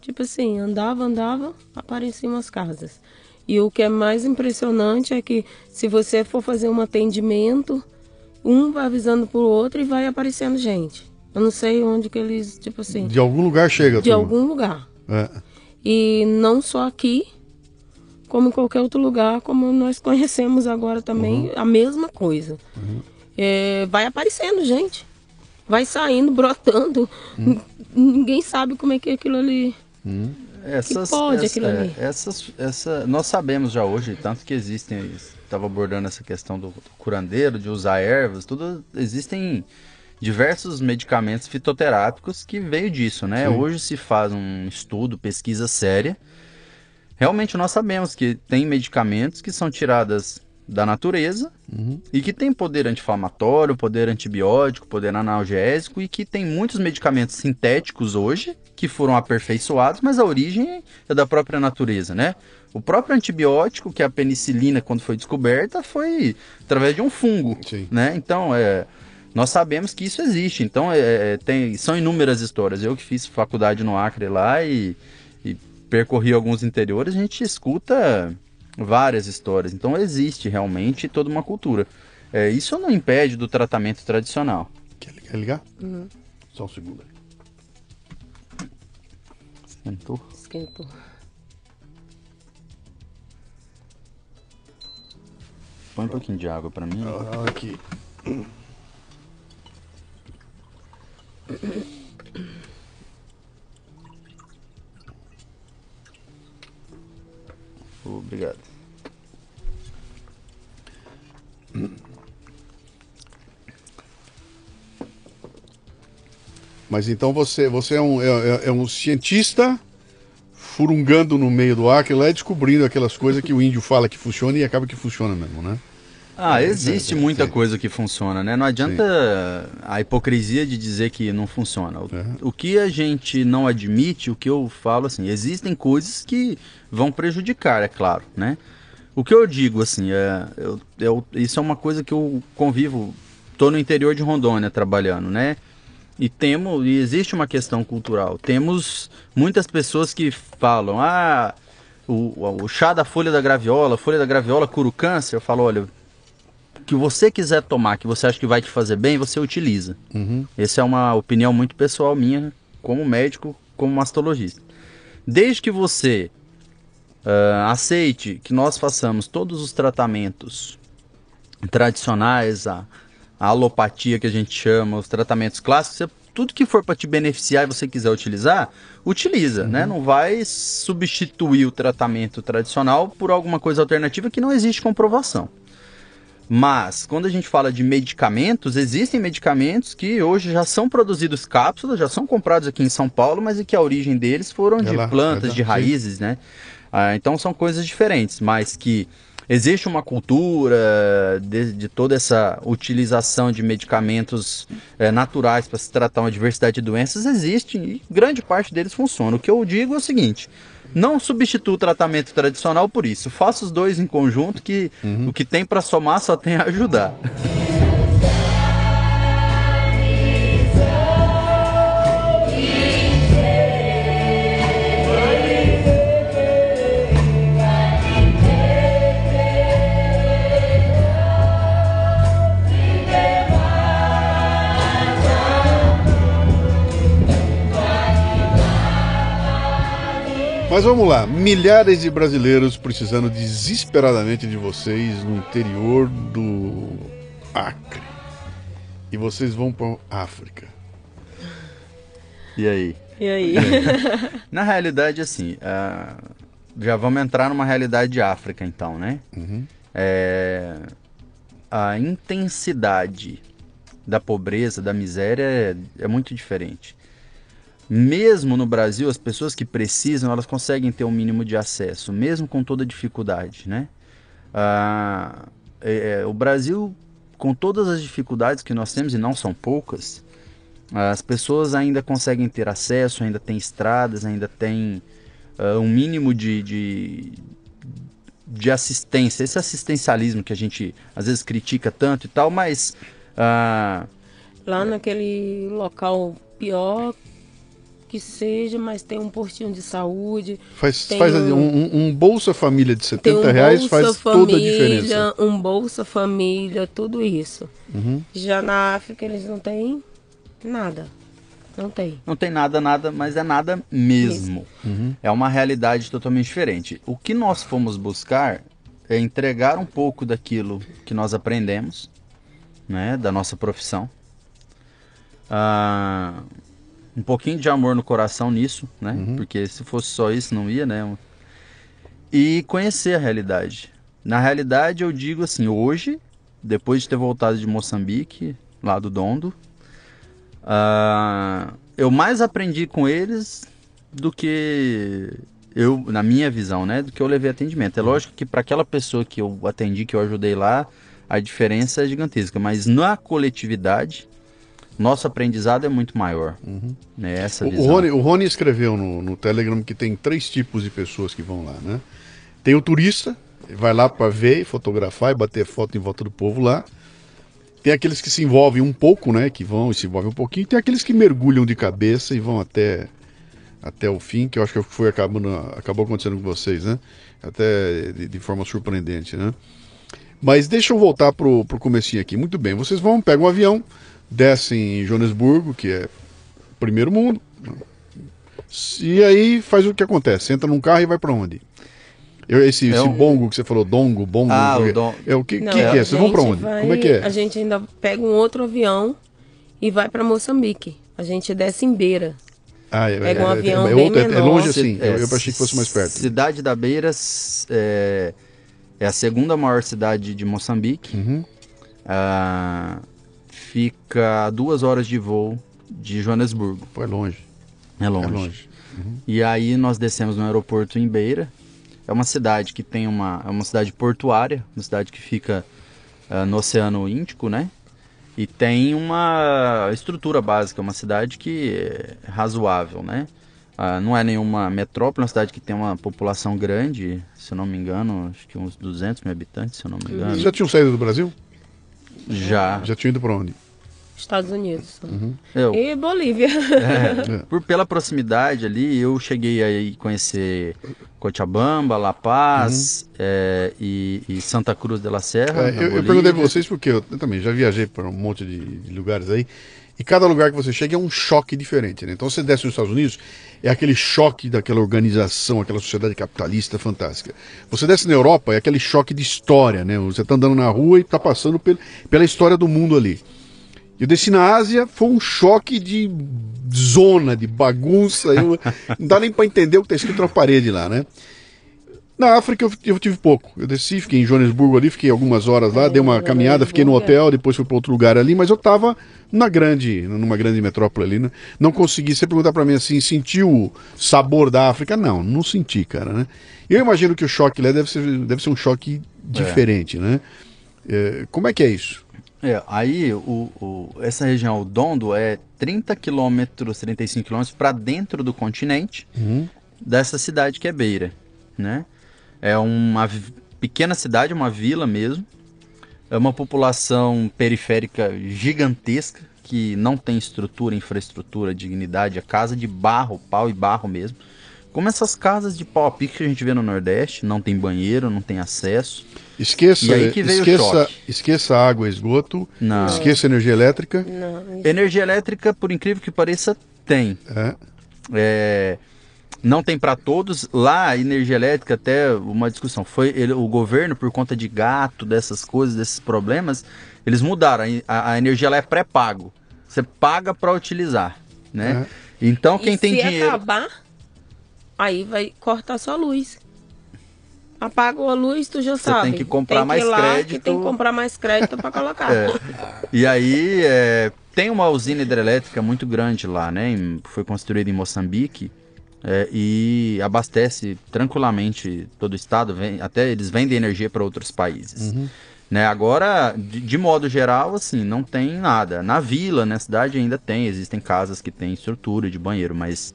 tipo assim, andava, andava, apareciam as casas. E o que é mais impressionante é que se você for fazer um atendimento, um vai avisando pro outro e vai aparecendo gente. Eu não sei onde que eles, tipo assim. De algum lugar chega, De algum lugar. É. E não só aqui, como em qualquer outro lugar, como nós conhecemos agora também, uhum. a mesma coisa. Uhum é, vai aparecendo gente. Vai saindo, brotando. Hum. Ninguém sabe como é que é aquilo ali. Hum. Essas, que pode essa, aquilo é, ali. Essas, essa, nós sabemos já hoje, tanto que existem, estava abordando essa questão do, do curandeiro, de usar ervas, tudo, existem diversos medicamentos fitoterápicos que veio disso, né? Sim. Hoje se faz um estudo, pesquisa séria. Realmente nós sabemos que tem medicamentos que são tiradas da natureza uhum. e que tem poder anti-inflamatório, poder antibiótico, poder analgésico e que tem muitos medicamentos sintéticos hoje que foram aperfeiçoados, mas a origem é da própria natureza, né? O próprio antibiótico, que é a penicilina, quando foi descoberta, foi através de um fungo, Sim. né? Então, é, nós sabemos que isso existe. Então, é, é tem, são inúmeras histórias. Eu que fiz faculdade no Acre lá e, e percorri alguns interiores, a gente escuta várias histórias. Então existe realmente toda uma cultura. É, isso não impede do tratamento tradicional. Quer ligar? Quer ligar? Uhum. Só um segundo aí. Esquentou? Esquentou. Põe um pouquinho de água para mim. Ah, aqui. Obrigado. Mas então você, você é, um, é, é, é um cientista furungando no meio do Acre lá e descobrindo aquelas coisas que o índio fala que funciona e acaba que funciona mesmo, né? Ah, existe muita coisa que funciona, né? Não adianta Sim. a hipocrisia de dizer que não funciona. O, uhum. o, que a gente não admite, o que eu falo assim, existem coisas que vão prejudicar, é claro, né? O que eu digo assim, é, eu, eu, isso é uma coisa que eu convivo, tô no interior de Rondônia trabalhando, né? E temos, e existe uma questão cultural. Temos muitas pessoas que falam, ah, o, o chá da folha da graviola, folha da graviola cura o câncer. Eu falo, olha, o que você quiser tomar, que você acha que vai te fazer bem, você utiliza. Uhum. Essa é uma opinião muito pessoal minha, como médico, como mastologista. Desde que você uh, aceite que nós façamos todos os tratamentos tradicionais, a, a alopatia que a gente chama, os tratamentos clássicos, tudo que for para te beneficiar e você quiser utilizar, utiliza, né? uhum. né? Não vai substituir o tratamento tradicional por alguma coisa alternativa que não existe comprovação. Mas, quando a gente fala de medicamentos, existem medicamentos que hoje já são produzidos cápsulas, já são comprados aqui em São Paulo, mas que a origem deles foram é de lá, plantas, é de raízes, né? Ah, então são coisas diferentes, mas que existe uma cultura de, de toda essa utilização de medicamentos é, naturais para se tratar uma diversidade de doenças, existe e grande parte deles funciona. O que eu digo é o seguinte: não substitua o tratamento tradicional por isso. Faça os dois em conjunto, que uhum. o que tem para somar só tem a ajudar. Mas vamos lá, milhares de brasileiros precisando desesperadamente de vocês no interior do Acre. E vocês vão para África. E aí? E aí? Na realidade, assim, uh, já vamos entrar numa realidade de África, então, né? Uhum. É, a intensidade da pobreza, da miséria é, é muito diferente mesmo no Brasil, as pessoas que precisam, elas conseguem ter um mínimo de acesso, mesmo com toda dificuldade, né? Ah, é, é, o Brasil, com todas as dificuldades que nós temos, e não são poucas, as pessoas ainda conseguem ter acesso, ainda tem estradas, ainda tem uh, um mínimo de, de, de, assistência. Esse assistencialismo que a gente às vezes critica tanto e tal, mas... Uh... Lá naquele local pior que seja, mas tem um postinho de saúde. Faz, faz um, um, um, Bolsa Família de 70 um reais faz família, toda a diferença. Um Bolsa Família, tudo isso. Uhum. Já na África eles não têm nada. Não tem. Não tem nada, nada, mas é nada mesmo. Uhum. É uma realidade totalmente diferente. O que nós fomos buscar é entregar um pouco daquilo que nós aprendemos, né, da nossa profissão. Ah, um pouquinho de amor no coração nisso, né? Uhum. Porque se fosse só isso, não ia, né? E conhecer a realidade. Na realidade, eu digo assim, hoje, depois de ter voltado de Moçambique, lá do Dondo, uh, eu mais aprendi com eles do que eu, na minha visão, né? Do que eu levei atendimento. É lógico que para aquela pessoa que eu atendi, que eu ajudei lá, a diferença é gigantesca. Mas na coletividade, nosso aprendizado é muito maior. Uhum. Né, essa o, Rony, o Rony escreveu no, no Telegram que tem três tipos de pessoas que vão lá, né? Tem o turista, vai lá para ver, fotografar e bater foto em volta do povo lá. Tem aqueles que se envolvem um pouco, né? Que vão e se envolvem um pouquinho. Tem aqueles que mergulham de cabeça e vão até, até o fim, que eu acho que foi acabando, acabou acontecendo com vocês, né? Até de, de forma surpreendente, né? Mas deixa eu voltar pro, pro comecinho aqui. Muito bem, vocês vão, pegam um avião, descem em Joanesburgo, que é primeiro mundo. E aí faz o que acontece, entra num carro e vai para onde? Eu, esse, é esse um... bongo que você falou, dongo, bongo. Ah, o don... é o que, Não, que, que, é? Vocês vão para onde? Vai... Como é que é? A gente ainda pega um outro avião e vai para Moçambique. A gente desce em Beira. Ah, é, pega um é, avião é, bem é, menor. é longe assim. eu, eu achei que fosse mais perto. Cidade da Beira é, é a segunda maior cidade de Moçambique. Uhum. Ah, fica a duas horas de voo de Joanesburgo. Pô, é longe. É longe. É longe. Uhum. E aí nós descemos no aeroporto em Beira. É uma cidade que tem uma, é uma cidade portuária, uma cidade que fica uh, no Oceano Índico, né? E tem uma estrutura básica, uma cidade que é razoável, né? Uh, não é nenhuma metrópole, é uma cidade que tem uma população grande, se eu não me engano, acho que uns 200 mil habitantes, se eu não me engano. Vocês já tinham saído do Brasil? Já. Já tinha ido para onde? Estados Unidos. Uhum. Eu, E Bolívia. é, por, pela proximidade ali, eu cheguei a conhecer Cochabamba, La Paz uhum. é, e, e, Santa Cruz de la Serra. É, eu, eu, perguntei para vocês porque eu, eu, também já viajei para um monte de, de, lugares aí. E cada lugar que você chega é um choque diferente. Né? Então você desce nos Estados Unidos, é aquele choque daquela organização, aquela sociedade capitalista fantástica. Você desce na Europa, é aquele choque de história. Né? Você está andando na rua e está passando pela história do mundo ali. Eu desci na Ásia, foi um choque de zona, de bagunça. Eu, não dá nem para entender o que está escrito na parede lá, né? Na África eu, eu, tive pouco. Eu desci, fiquei em Joanesburgo ali, fiquei algumas horas lá, dei uma caminhada, fiquei no hotel, depois fui para outro lugar ali, mas eu estava na grande, numa grande metrópole ali, né? Não consegui. Você perguntar para mim assim, sentiu o sabor da África? Não, não senti, cara, né? Eu imagino que o choque lá deve ser, deve ser um choque diferente, é. né? É, como é que é isso? É, aí o, o, essa região, o Dondo, é 30 quilômetros, 35 quilômetros para dentro do continente uhum. dessa cidade que é Beira, né? É uma pequena cidade, uma vila mesmo. É uma população periférica gigantesca que não tem estrutura, infraestrutura, dignidade, é casa de barro, pau e barro mesmo. Como essas casas de pau a pique que a gente vê no Nordeste, não tem banheiro, não tem acesso. Esqueça, esqueça, esqueça água esgoto, não. esqueça energia elétrica. Não, energia elétrica, por incrível que pareça, tem. É. É, não tem para todos. Lá, a energia elétrica, até uma discussão, foi ele, o governo, por conta de gato, dessas coisas, desses problemas, eles mudaram. A, a energia ela é pré-pago. Você paga para utilizar, né? É. Então, quem e tem se dinheiro... acabar, aí vai cortar sua luz. Apagou a luz, tu já Você sabe. tem que comprar tem que mais lá, crédito. Que tem que comprar mais crédito para colocar. É. E aí, é, tem uma usina hidrelétrica muito grande lá, né? Foi construída em Moçambique. É, e abastece tranquilamente todo o estado, vem, até eles vendem energia para outros países. Uhum. Né, agora, de, de, modo geral, assim, não tem nada. Na vila, na cidade ainda tem, existem casas que têm estrutura de banheiro, mas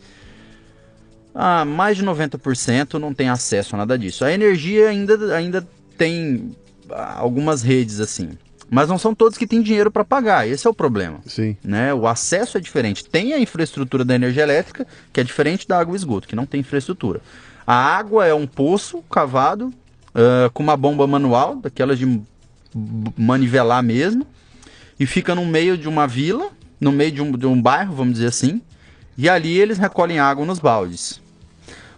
ah, mais de 90% não tem acesso a nada disso. A energia ainda, ainda tem algumas redes assim. Mas não são todos que têm dinheiro para pagar, esse é o problema. Sim. Né? O acesso é diferente. Tem a infraestrutura da energia elétrica, que é diferente da água e esgoto, que não tem infraestrutura. A água é um poço cavado uh, com uma bomba manual, daquelas de manivelar mesmo, e fica no meio de uma vila, no meio de um, de um bairro, vamos dizer assim, e ali eles recolhem água nos baldes.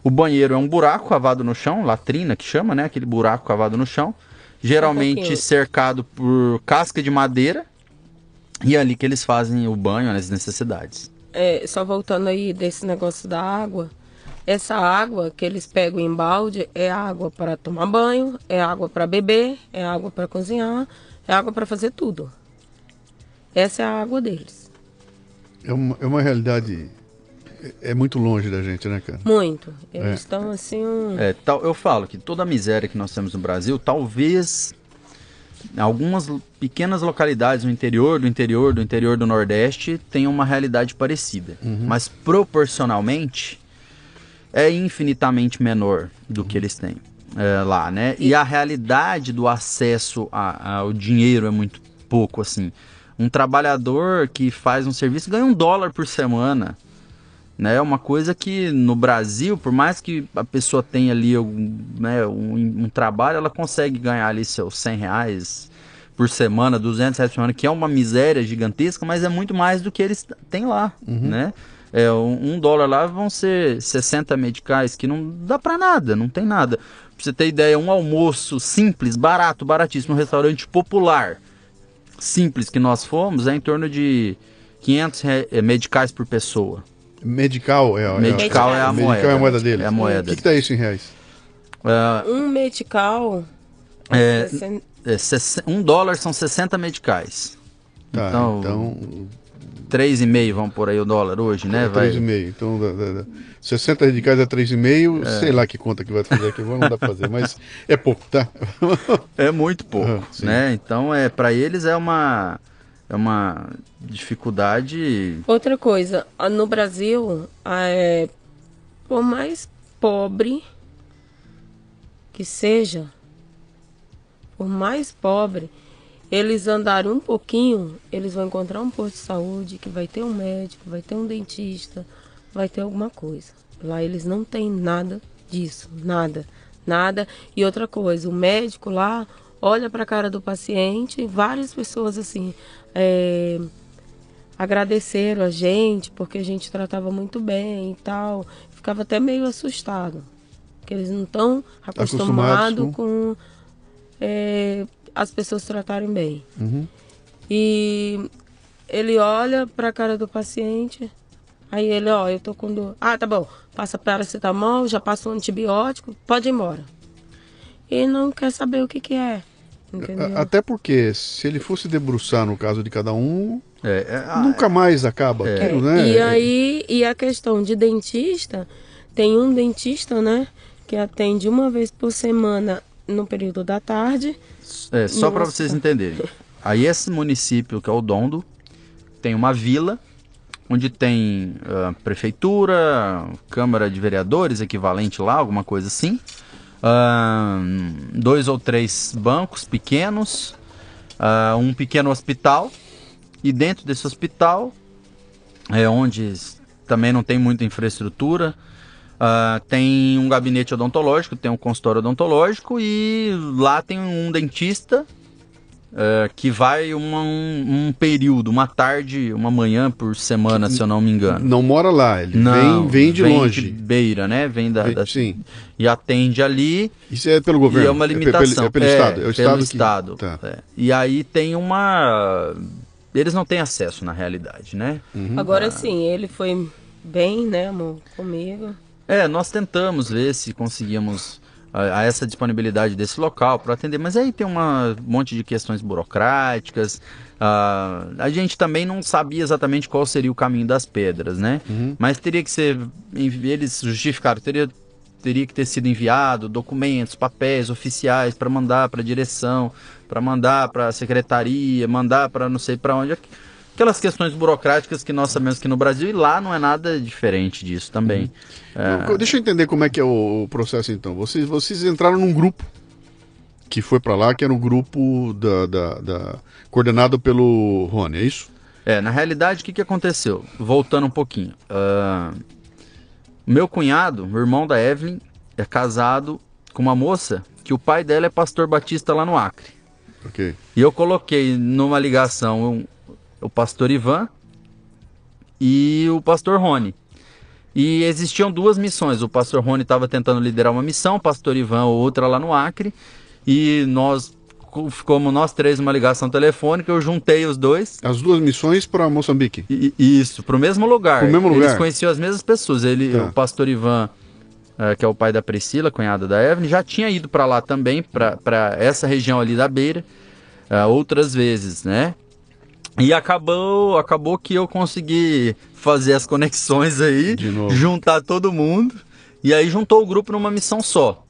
O banheiro é um buraco cavado no chão, latrina que chama, né? Aquele buraco cavado no chão. Geralmente um cercado por casca de madeira. E é ali que eles fazem o banho, as necessidades. É, só voltando aí desse negócio da água. Essa água que eles pegam em balde é água para tomar banho, é água para beber, é água para cozinhar, é água para fazer tudo. Essa é a água deles. É uma, é uma realidade é muito longe da gente, né, cara? Muito. Eles é. estão assim. Um... É, tal, eu falo que toda a miséria que nós temos no Brasil, talvez algumas pequenas localidades no interior, do interior, do interior do Nordeste tenham uma realidade parecida. Uhum. Mas proporcionalmente é infinitamente menor do que eles têm é, lá, né? E... e a realidade do acesso a, ao dinheiro é muito pouco, assim. Um trabalhador que faz um serviço ganha um dólar por semana né? É uma coisa que no Brasil, por mais que a pessoa tenha ali né, um, um trabalho, ela consegue ganhar ali seus 100 reais por semana, 200 reais por semana, que é uma miséria gigantesca, mas é muito mais do que eles têm lá, uhum. né? É, um, dólar lá vão ser 60 medicais, que não dá para nada, não tem nada. Pra você ter ideia, um almoço simples, barato, baratíssimo, um restaurante popular, simples que nós fomos, é em torno de 500 é, medicais por pessoa. Medical é, medical é, é a moeda. Medical é a moeda dele. É a moeda. O que, que tá isso em reais? Uh, um medical. É, é, um dólar são 60 medicais. Tá, então, então 3,5 vamos por aí o dólar hoje, né? É, 3,5. Então, da, da, da, 60 radicais é 3,5, é. sei lá que conta que vai fazer aqui, não dá pra fazer, mas é pouco, tá? é muito pouco, uhum, né? Então, é para eles é uma é uma dificuldade. Outra coisa, no Brasil, é, por mais pobre que seja, por mais pobre, eles andarem um pouquinho, eles vão encontrar um posto de saúde, que vai ter um médico, vai ter um dentista, vai ter alguma coisa. Lá eles não têm nada disso, nada, nada. E outra coisa, o médico lá olha para a cara do paciente, várias pessoas assim, é, agradeceram a gente porque a gente tratava muito bem e tal. Ficava até meio assustado, porque eles não estão acostumados com é, as pessoas tratarem bem. Uhum. E ele olha para a cara do paciente, aí ele, ó, eu tô com dor. Ah, tá bom, passa paracetamol, já passa um antibiótico, pode ir embora. E não quer saber o que que é. Entendeu? Até porque, se ele fosse debruçar no caso de cada um, é, é, ah, nunca mais acaba é. aquilo, né? E aí, e a questão de dentista, tem um dentista, né, que atende uma vez por semana no período da tarde. É, só para vocês entenderem. Aí esse município, que é o Dondo, tem uma vila onde tem uh, prefeitura, câmara de vereadores, equivalente lá, alguma coisa assim dois ou três bancos pequenos, uh, um pequeno hospital, e dentro desse hospital, é onde também não tem muita infraestrutura, uh, tem um gabinete odontológico, tem um consultório odontológico, e lá tem um dentista uh, que vai uma, um, um, período, uma tarde, uma manhã por semana, que se eu não me engano. Não mora lá, ele não, vem, vem de vem longe. De beira, né? Vem da, vem, da, Sim. E atende ali. Isso é pelo governo? E é uma limitação. É, pelo, é pelo Estado? É o Estado. Pelo Estado. Que... Tá. É. E aí tem uma. Eles não têm acesso na realidade, né? Uhum. Agora ah. sim, ele foi bem, né, amor, comigo. É, nós tentamos ver se conseguíamos a, a essa disponibilidade desse local para atender. Mas aí tem uma, um monte de questões burocráticas. Uh, a gente também não sabia exatamente qual seria o caminho das pedras, né? Uhum. Mas teria que ser. Eles justificaram, teria, teria que ter sido enviado documentos, papéis oficiais para mandar para a direção, para mandar para a secretaria, mandar para não sei para onde aquelas questões burocráticas que nós sabemos que no Brasil e lá não é nada diferente disso também. Uhum. É... Deixa eu entender como é que é o processo então. Vocês, vocês entraram num grupo que foi para lá, que era um grupo da, da, da, coordenado pelo Rony, é isso? É, na realidade, o que, que aconteceu? Voltando um pouquinho. Uh, meu cunhado, o irmão da Evelyn, é casado com uma moça que o pai dela é pastor batista lá no Acre. Ok. E eu coloquei numa ligação o pastor Ivan e o pastor Rony. E existiam duas missões. O pastor Rony estava tentando liderar uma missão, o pastor Ivan outra lá no Acre. E nós, como nós três, uma ligação telefônica, eu juntei os dois. As duas missões para Moçambique? E, isso, para o mesmo lugar. Pro mesmo lugar. Eles conheciam as mesmas pessoas. Ele, tá. O pastor Ivan, é, que é o pai da Priscila, cunhada da Evelyn, já tinha ido para lá também, para essa região ali da beira, é, outras vezes, né? E acabou, acabou que eu consegui fazer as conexões aí, juntar todo mundo. E aí juntou o grupo numa missão só.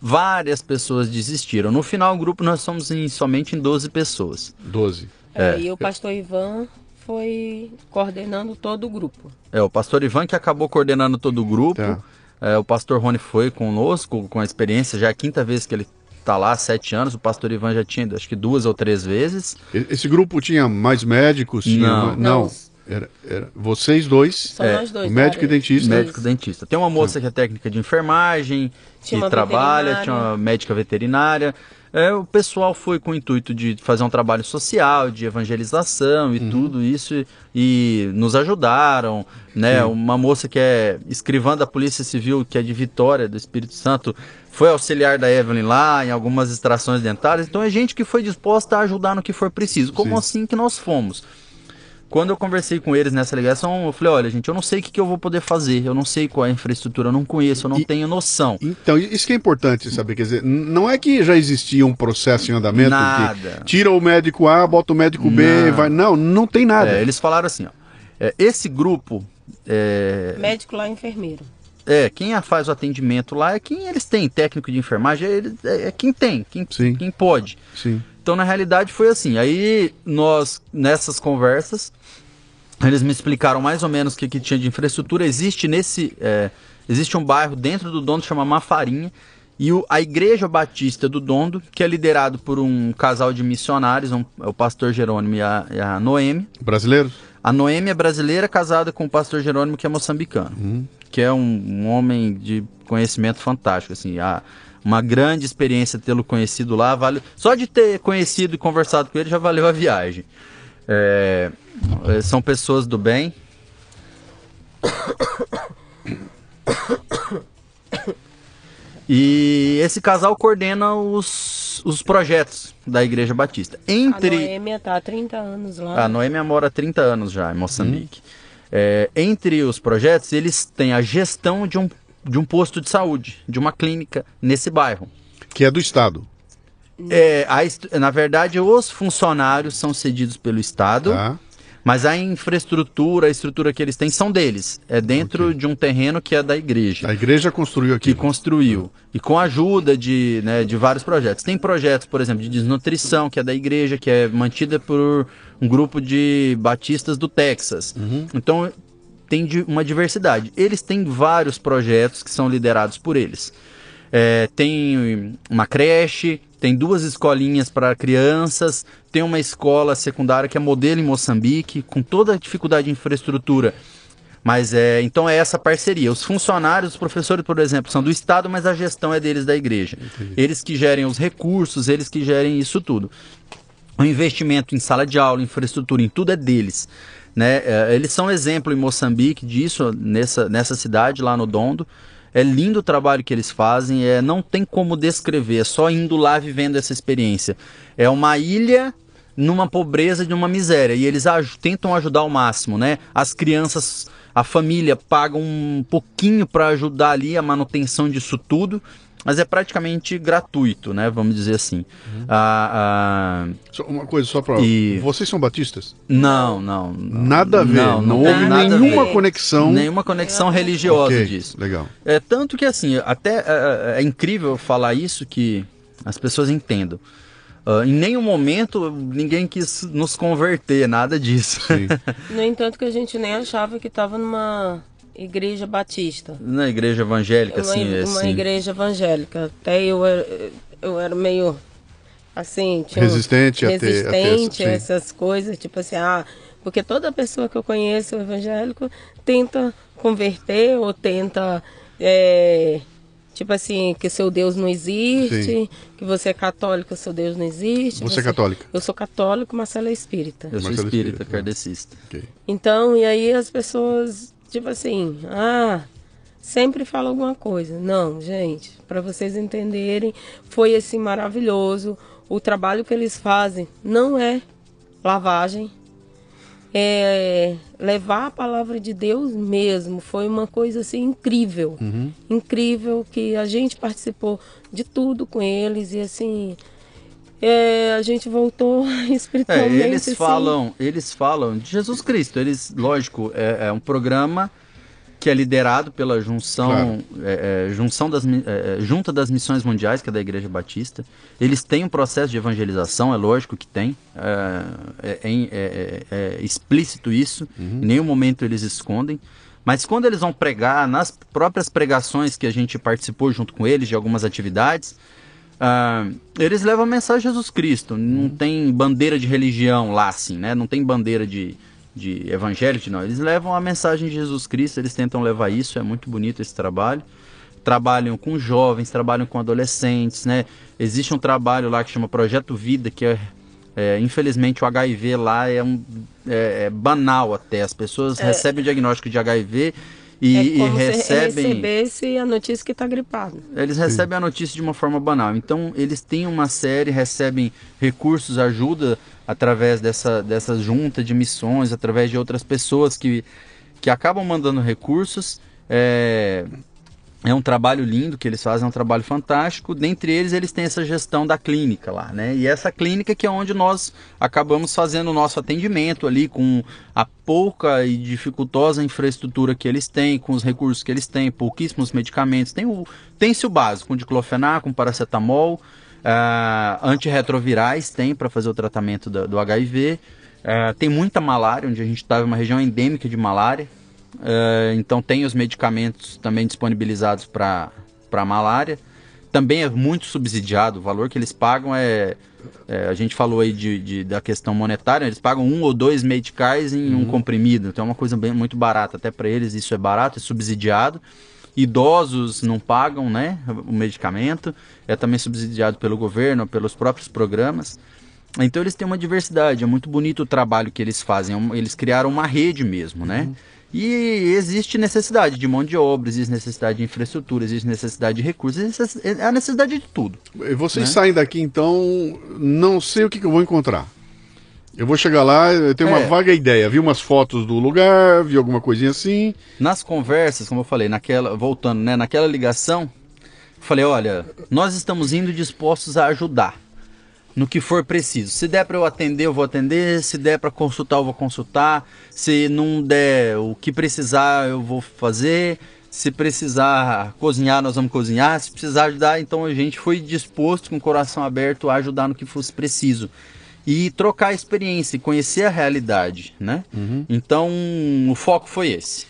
Várias pessoas desistiram. No final, o grupo nós somos em, somente em 12 pessoas. 12. É, é. E o pastor Ivan foi coordenando todo o grupo. É, o pastor Ivan que acabou coordenando todo o grupo. Tá. É, o pastor Rony foi conosco, com a experiência, já é a quinta vez que ele está lá há sete anos. O pastor Ivan já tinha, acho que duas ou três vezes. Esse grupo tinha mais médicos? Tinha não. não. Era, era, vocês dois, Só é, nós dois, o médico e dentista. Médico e dentista. Tem uma moça que é técnica de enfermagem, tinha que trabalha, tinha uma médica veterinária. É, o pessoal foi com o intuito de fazer um trabalho social, de evangelização e uhum. tudo isso, e, e, nos ajudaram. Né? Uma moça que é escrivã da Polícia Civil, que é de Vitória, do Espírito Santo, foi auxiliar da Evelyn lá em algumas extrações dentárias. Então é gente que foi disposta a ajudar no que for preciso. Como Sim. assim que nós fomos? Quando eu conversei com eles nessa ligação, eu falei, olha, gente, eu não sei o que, que eu vou poder fazer, eu não sei qual é a infraestrutura, eu não conheço, eu não e, tenho noção. Então, isso que é importante saber, quer dizer, não é que já existia um processo em andamento nada. tira o médico A, bota o médico B, não. vai. Não, não tem nada. É, eles falaram assim, ó, é, esse grupo. É... Médico lá, enfermeiro. É, quem faz o atendimento lá é quem eles têm, técnico de enfermagem, é, é, é quem tem, quem, quem pode. Sim. Então, na realidade, foi assim. Aí, nós, nessas conversas, eles me explicaram mais ou menos o que, que tinha de infraestrutura. Existe nesse. É, existe um bairro dentro do Dondo chama Mafarinha. E o, a Igreja Batista do Dondo, que é liderado por um casal de missionários, um, é o pastor Jerônimo e a, e a Noemi. Brasileiros? A Noemi é brasileira, casada com o pastor Jerônimo, que é moçambicano. Uhum. Que é um, um, homem de conhecimento fantástico. Assim, a, uma grande experiência tê-lo conhecido lá. Vale... Só de ter conhecido e conversado com ele já valeu a viagem. É... São pessoas do bem. E esse casal coordena os, os projetos da Igreja Batista. Entre... A Noêmia está há 30 anos lá. A Noêmia mora há 30 anos já em Moçambique. Hum. É, entre os projetos, eles têm a gestão de um de um posto de saúde, de uma clínica nesse bairro. Que é do Estado. É, a, na verdade, os funcionários são cedidos pelo Estado, tá. mas a infraestrutura, a estrutura que eles têm são deles. É dentro okay. de um terreno que é da igreja. A igreja construiu aqui. Que construiu. E com a ajuda de, né, de vários projetos. Tem projetos, por exemplo, de desnutrição, que é da igreja, que é mantida por um grupo de batistas do Texas. Uhum. Então, tem uma diversidade. Eles têm vários projetos que são liderados por eles. É, tem uma creche, tem duas escolinhas para crianças, tem uma escola secundária que é modelo em Moçambique, com toda a dificuldade de infraestrutura. Mas é, então é essa parceria. Os funcionários, os professores, por exemplo, são do Estado, mas a gestão é deles da igreja. Entendi. Eles que gerem os recursos, eles que gerem isso tudo. o investimento em sala de aula, infraestrutura, em tudo é deles. Né? É, eles são exemplo em Moçambique disso, nessa, nessa cidade lá no Dondo. É lindo o trabalho que eles fazem, é, não tem como descrever, é só indo lá vivendo essa experiência. É uma ilha numa pobreza de uma miséria e eles aj tentam ajudar ao máximo, né? As crianças, a família pagam um pouquinho para ajudar ali a manutenção disso tudo mas é praticamente gratuito, né? Vamos dizer assim. Uhum. Ah, ah, uma coisa só para e... vocês são batistas? Não, não. Nada a ver. Não, não, não houve nenhuma conexão. Nenhuma conexão religiosa okay, disso. Legal. É tanto que assim, até é, é, é incrível falar isso que as pessoas entendam. Uh, em nenhum momento ninguém quis nos converter, nada disso. no entanto, que a gente nem achava que estava numa igreja batista. Na igreja evangélica, uma, assim, Uma assim. igreja evangélica. Até eu, eu era meio assim, resistente, um, resistente a, ter, a essas coisas, tipo assim, ah, porque toda pessoa que eu conheço evangélico tenta converter ou tenta é, tipo assim, que seu Deus não existe, Sim. que você é católico, seu Deus não existe. Você, é você é católica? Eu sou católico, Marcelo é espírita. Eu sou espírita, espírita kardecista. Okay. Então, e aí as pessoas Tipo assim, ah, sempre fala alguma coisa. Não, gente, para vocês entenderem, foi assim maravilhoso. O trabalho que eles fazem não é lavagem, é levar a palavra de Deus mesmo. Foi uma coisa assim incrível, uhum. incrível que a gente participou de tudo com eles e assim é, a gente voltou espiritualmente. É, eles assim. falam, eles falam de Jesus Cristo. Eles, lógico, é, é um programa que é liderado pela junção, claro. É, é, junção das, é, é, junta das missões mundiais, que é da Igreja Batista. Eles têm um processo de evangelização, é lógico que tem, é, explícito isso. Uhum. Em nenhum momento eles escondem. Mas quando eles vão pregar, nas próprias pregações que a gente participou junto com eles, de algumas atividades, Uh, eles levam a mensagem de Jesus Cristo. Não uhum. tem bandeira de religião lá, assim, né? Não tem bandeira de, de evangélico, não. Eles levam a mensagem de Jesus Cristo, eles tentam levar isso. É muito bonito esse trabalho. Trabalham com jovens, trabalham com adolescentes, né? Existe um trabalho lá que chama Projeto Vida, que é, é infelizmente o HIV lá é, um, é, é banal até. As pessoas é. recebem o diagnóstico de HIV e, é como e recebem. Se recebesse a notícia que está gripado. Eles recebem Sim. a notícia de uma forma banal. Então, eles têm uma série, recebem recursos, ajuda através dessa, dessa junta de missões, através de outras pessoas que, que acabam mandando recursos. É, é um trabalho lindo que eles fazem, é um trabalho fantástico. Dentre eles, eles têm essa gestão da clínica lá, né? E essa clínica que é onde nós acabamos fazendo o nosso atendimento ali, com a pouca e dificultosa infraestrutura que eles têm, com os recursos que eles têm, pouquíssimos medicamentos. Tem o, tem-se o básico, com diclofenac, com paracetamol, uh, antirretrovirais tem para fazer o tratamento do, do HIV. Uh, tem muita malária, onde a gente estava tá em uma região endêmica de malária. Uh, então tem os medicamentos também disponibilizados para malária. Também é muito subsidiado, o valor que eles pagam é. é a gente falou aí de, de, da questão monetária, eles pagam um ou dois medicais em uhum. um comprimido, então é uma coisa bem, muito barata. Até para eles isso é barato, é subsidiado. Idosos não pagam né, o medicamento, é também subsidiado pelo governo, pelos próprios programas. Então eles têm uma diversidade, é muito bonito o trabalho que eles fazem, é eles criaram uma rede mesmo, né? Uhum. E existe necessidade de mão de obra, existe necessidade de infraestrutura, existe necessidade de recursos, existe a necessidade de tudo. E vocês né? saem daqui então, não sei o que, que, eu vou encontrar. Eu vou chegar lá, eu tenho é. uma vaga ideia, vi umas fotos do lugar, vi alguma coisinha assim. Nas conversas, como eu falei, naquela, voltando, né, naquela ligação, falei, olha, nós estamos indo dispostos a ajudar no que for preciso. Se der para eu atender, eu vou atender. Se der para consultar, eu vou consultar. Se não der o que precisar, eu vou fazer. Se precisar cozinhar, nós vamos cozinhar. Se precisar ajudar, então a gente foi disposto, com o coração aberto, a ajudar no que fosse preciso. E trocar a experiência, conhecer a realidade, né? Uhum. Então, o foco foi esse.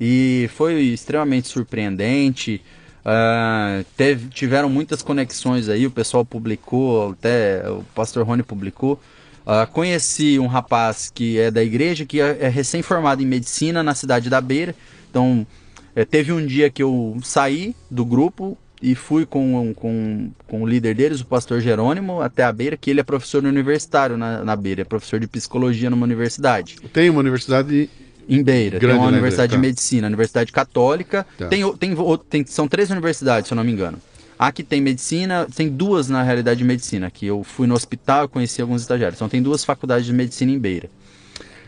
E foi extremamente surpreendente. Uh, teve, tiveram muitas conexões aí, o pessoal publicou, até o pastor Rony publicou. Uh, conheci um rapaz que é da igreja, que é, é recém-formado em medicina na cidade da Beira. Então, é, teve um dia que eu saí do grupo e fui com, com, com o líder deles, o pastor Jerônimo, até a Beira, que ele é professor universitário na, na Beira, é professor de psicologia numa universidade. Tem uma universidade em Beira, tem uma universidade Beira, tá. de medicina, universidade católica. Tá. Tem, tem, tem, são três universidades, se eu não me engano. Aqui tem medicina, tem duas na realidade de medicina, que eu fui no hospital, conheci alguns estagiários. Então tem duas faculdades de medicina em Beira.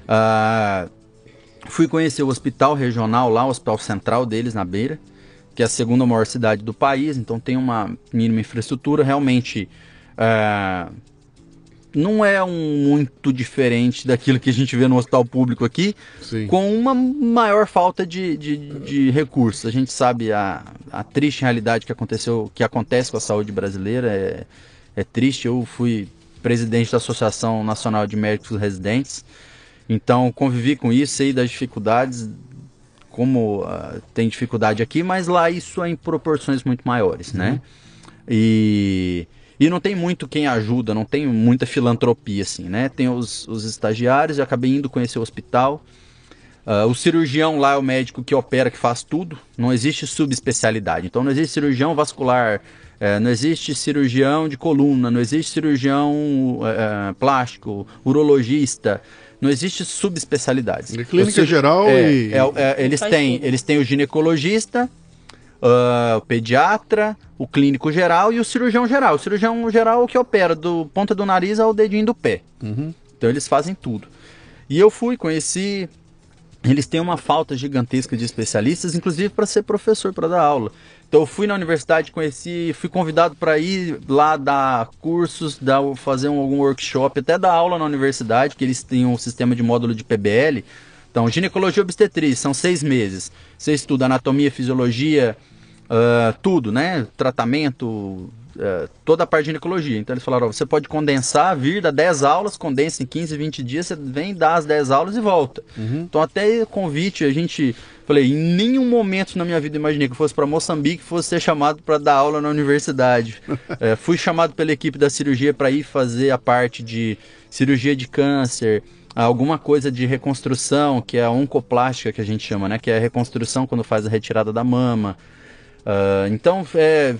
Uh, fui conhecer o hospital regional lá, o hospital central deles na Beira que é a segunda maior cidade do país, então tem uma mínima infraestrutura. Realmente é, não é um muito diferente daquilo que a gente vê no hospital público aqui, Sim. com uma maior falta de, de, de, recursos. A gente sabe a, a triste realidade que aconteceu, que acontece com a saúde brasileira é, é triste. Eu fui presidente da Associação Nacional de Médicos Residentes. Então, convivi com isso, sei das dificuldades como uh, tem dificuldade aqui, mas lá isso é em proporções muito maiores, né? uhum. né? E, e não tem muito quem ajuda, não tem muita filantropia, assim, né? Tem os, os estagiários, eu acabei indo conhecer o hospital. Uh, o cirurgião lá é o médico que opera, que faz tudo. Não existe subespecialidade. Então não existe cirurgião vascular, uh, não existe cirurgião de coluna, não existe cirurgião uh, plástico, urologista. Não existe subespecialidades. É clínica geral é, e... É, é, eles, têm, eles têm o ginecologista, uh, o pediatra, o clínico geral e o cirurgião geral. O cirurgião geral é o que opera do ponta do nariz ao dedinho do pé. Uhum. Então eles fazem tudo. E eu fui, conheci. Eles têm uma falta gigantesca de especialistas, inclusive para ser professor, para dar aula. Então eu fui na universidade, conheci, fui convidado para ir lá dar cursos, dar, fazer um, algum workshop, até dar aula na universidade, que eles têm um sistema de módulo de PBL. Então, ginecologia obstetriz, são seis meses. Você estuda anatomia, fisiologia, uh, tudo, né? Tratamento, é, toda a parte de ginecologia. Então eles falaram, ó, você pode condensar, vir, dar 10 aulas, condensa em 15, 20 dias, você vem, dá as 10 aulas e volta. Uhum. Então até convite, a gente, falei, em nenhum momento na minha vida imaginei que fosse para Moçambique, fosse ser chamado para dar aula na universidade. é, fui chamado pela equipe da cirurgia para ir fazer a parte de cirurgia de câncer, alguma coisa de reconstrução, que é a oncoplástica que a gente chama, né? Que é a reconstrução quando faz a retirada da mama. Uh, então, é,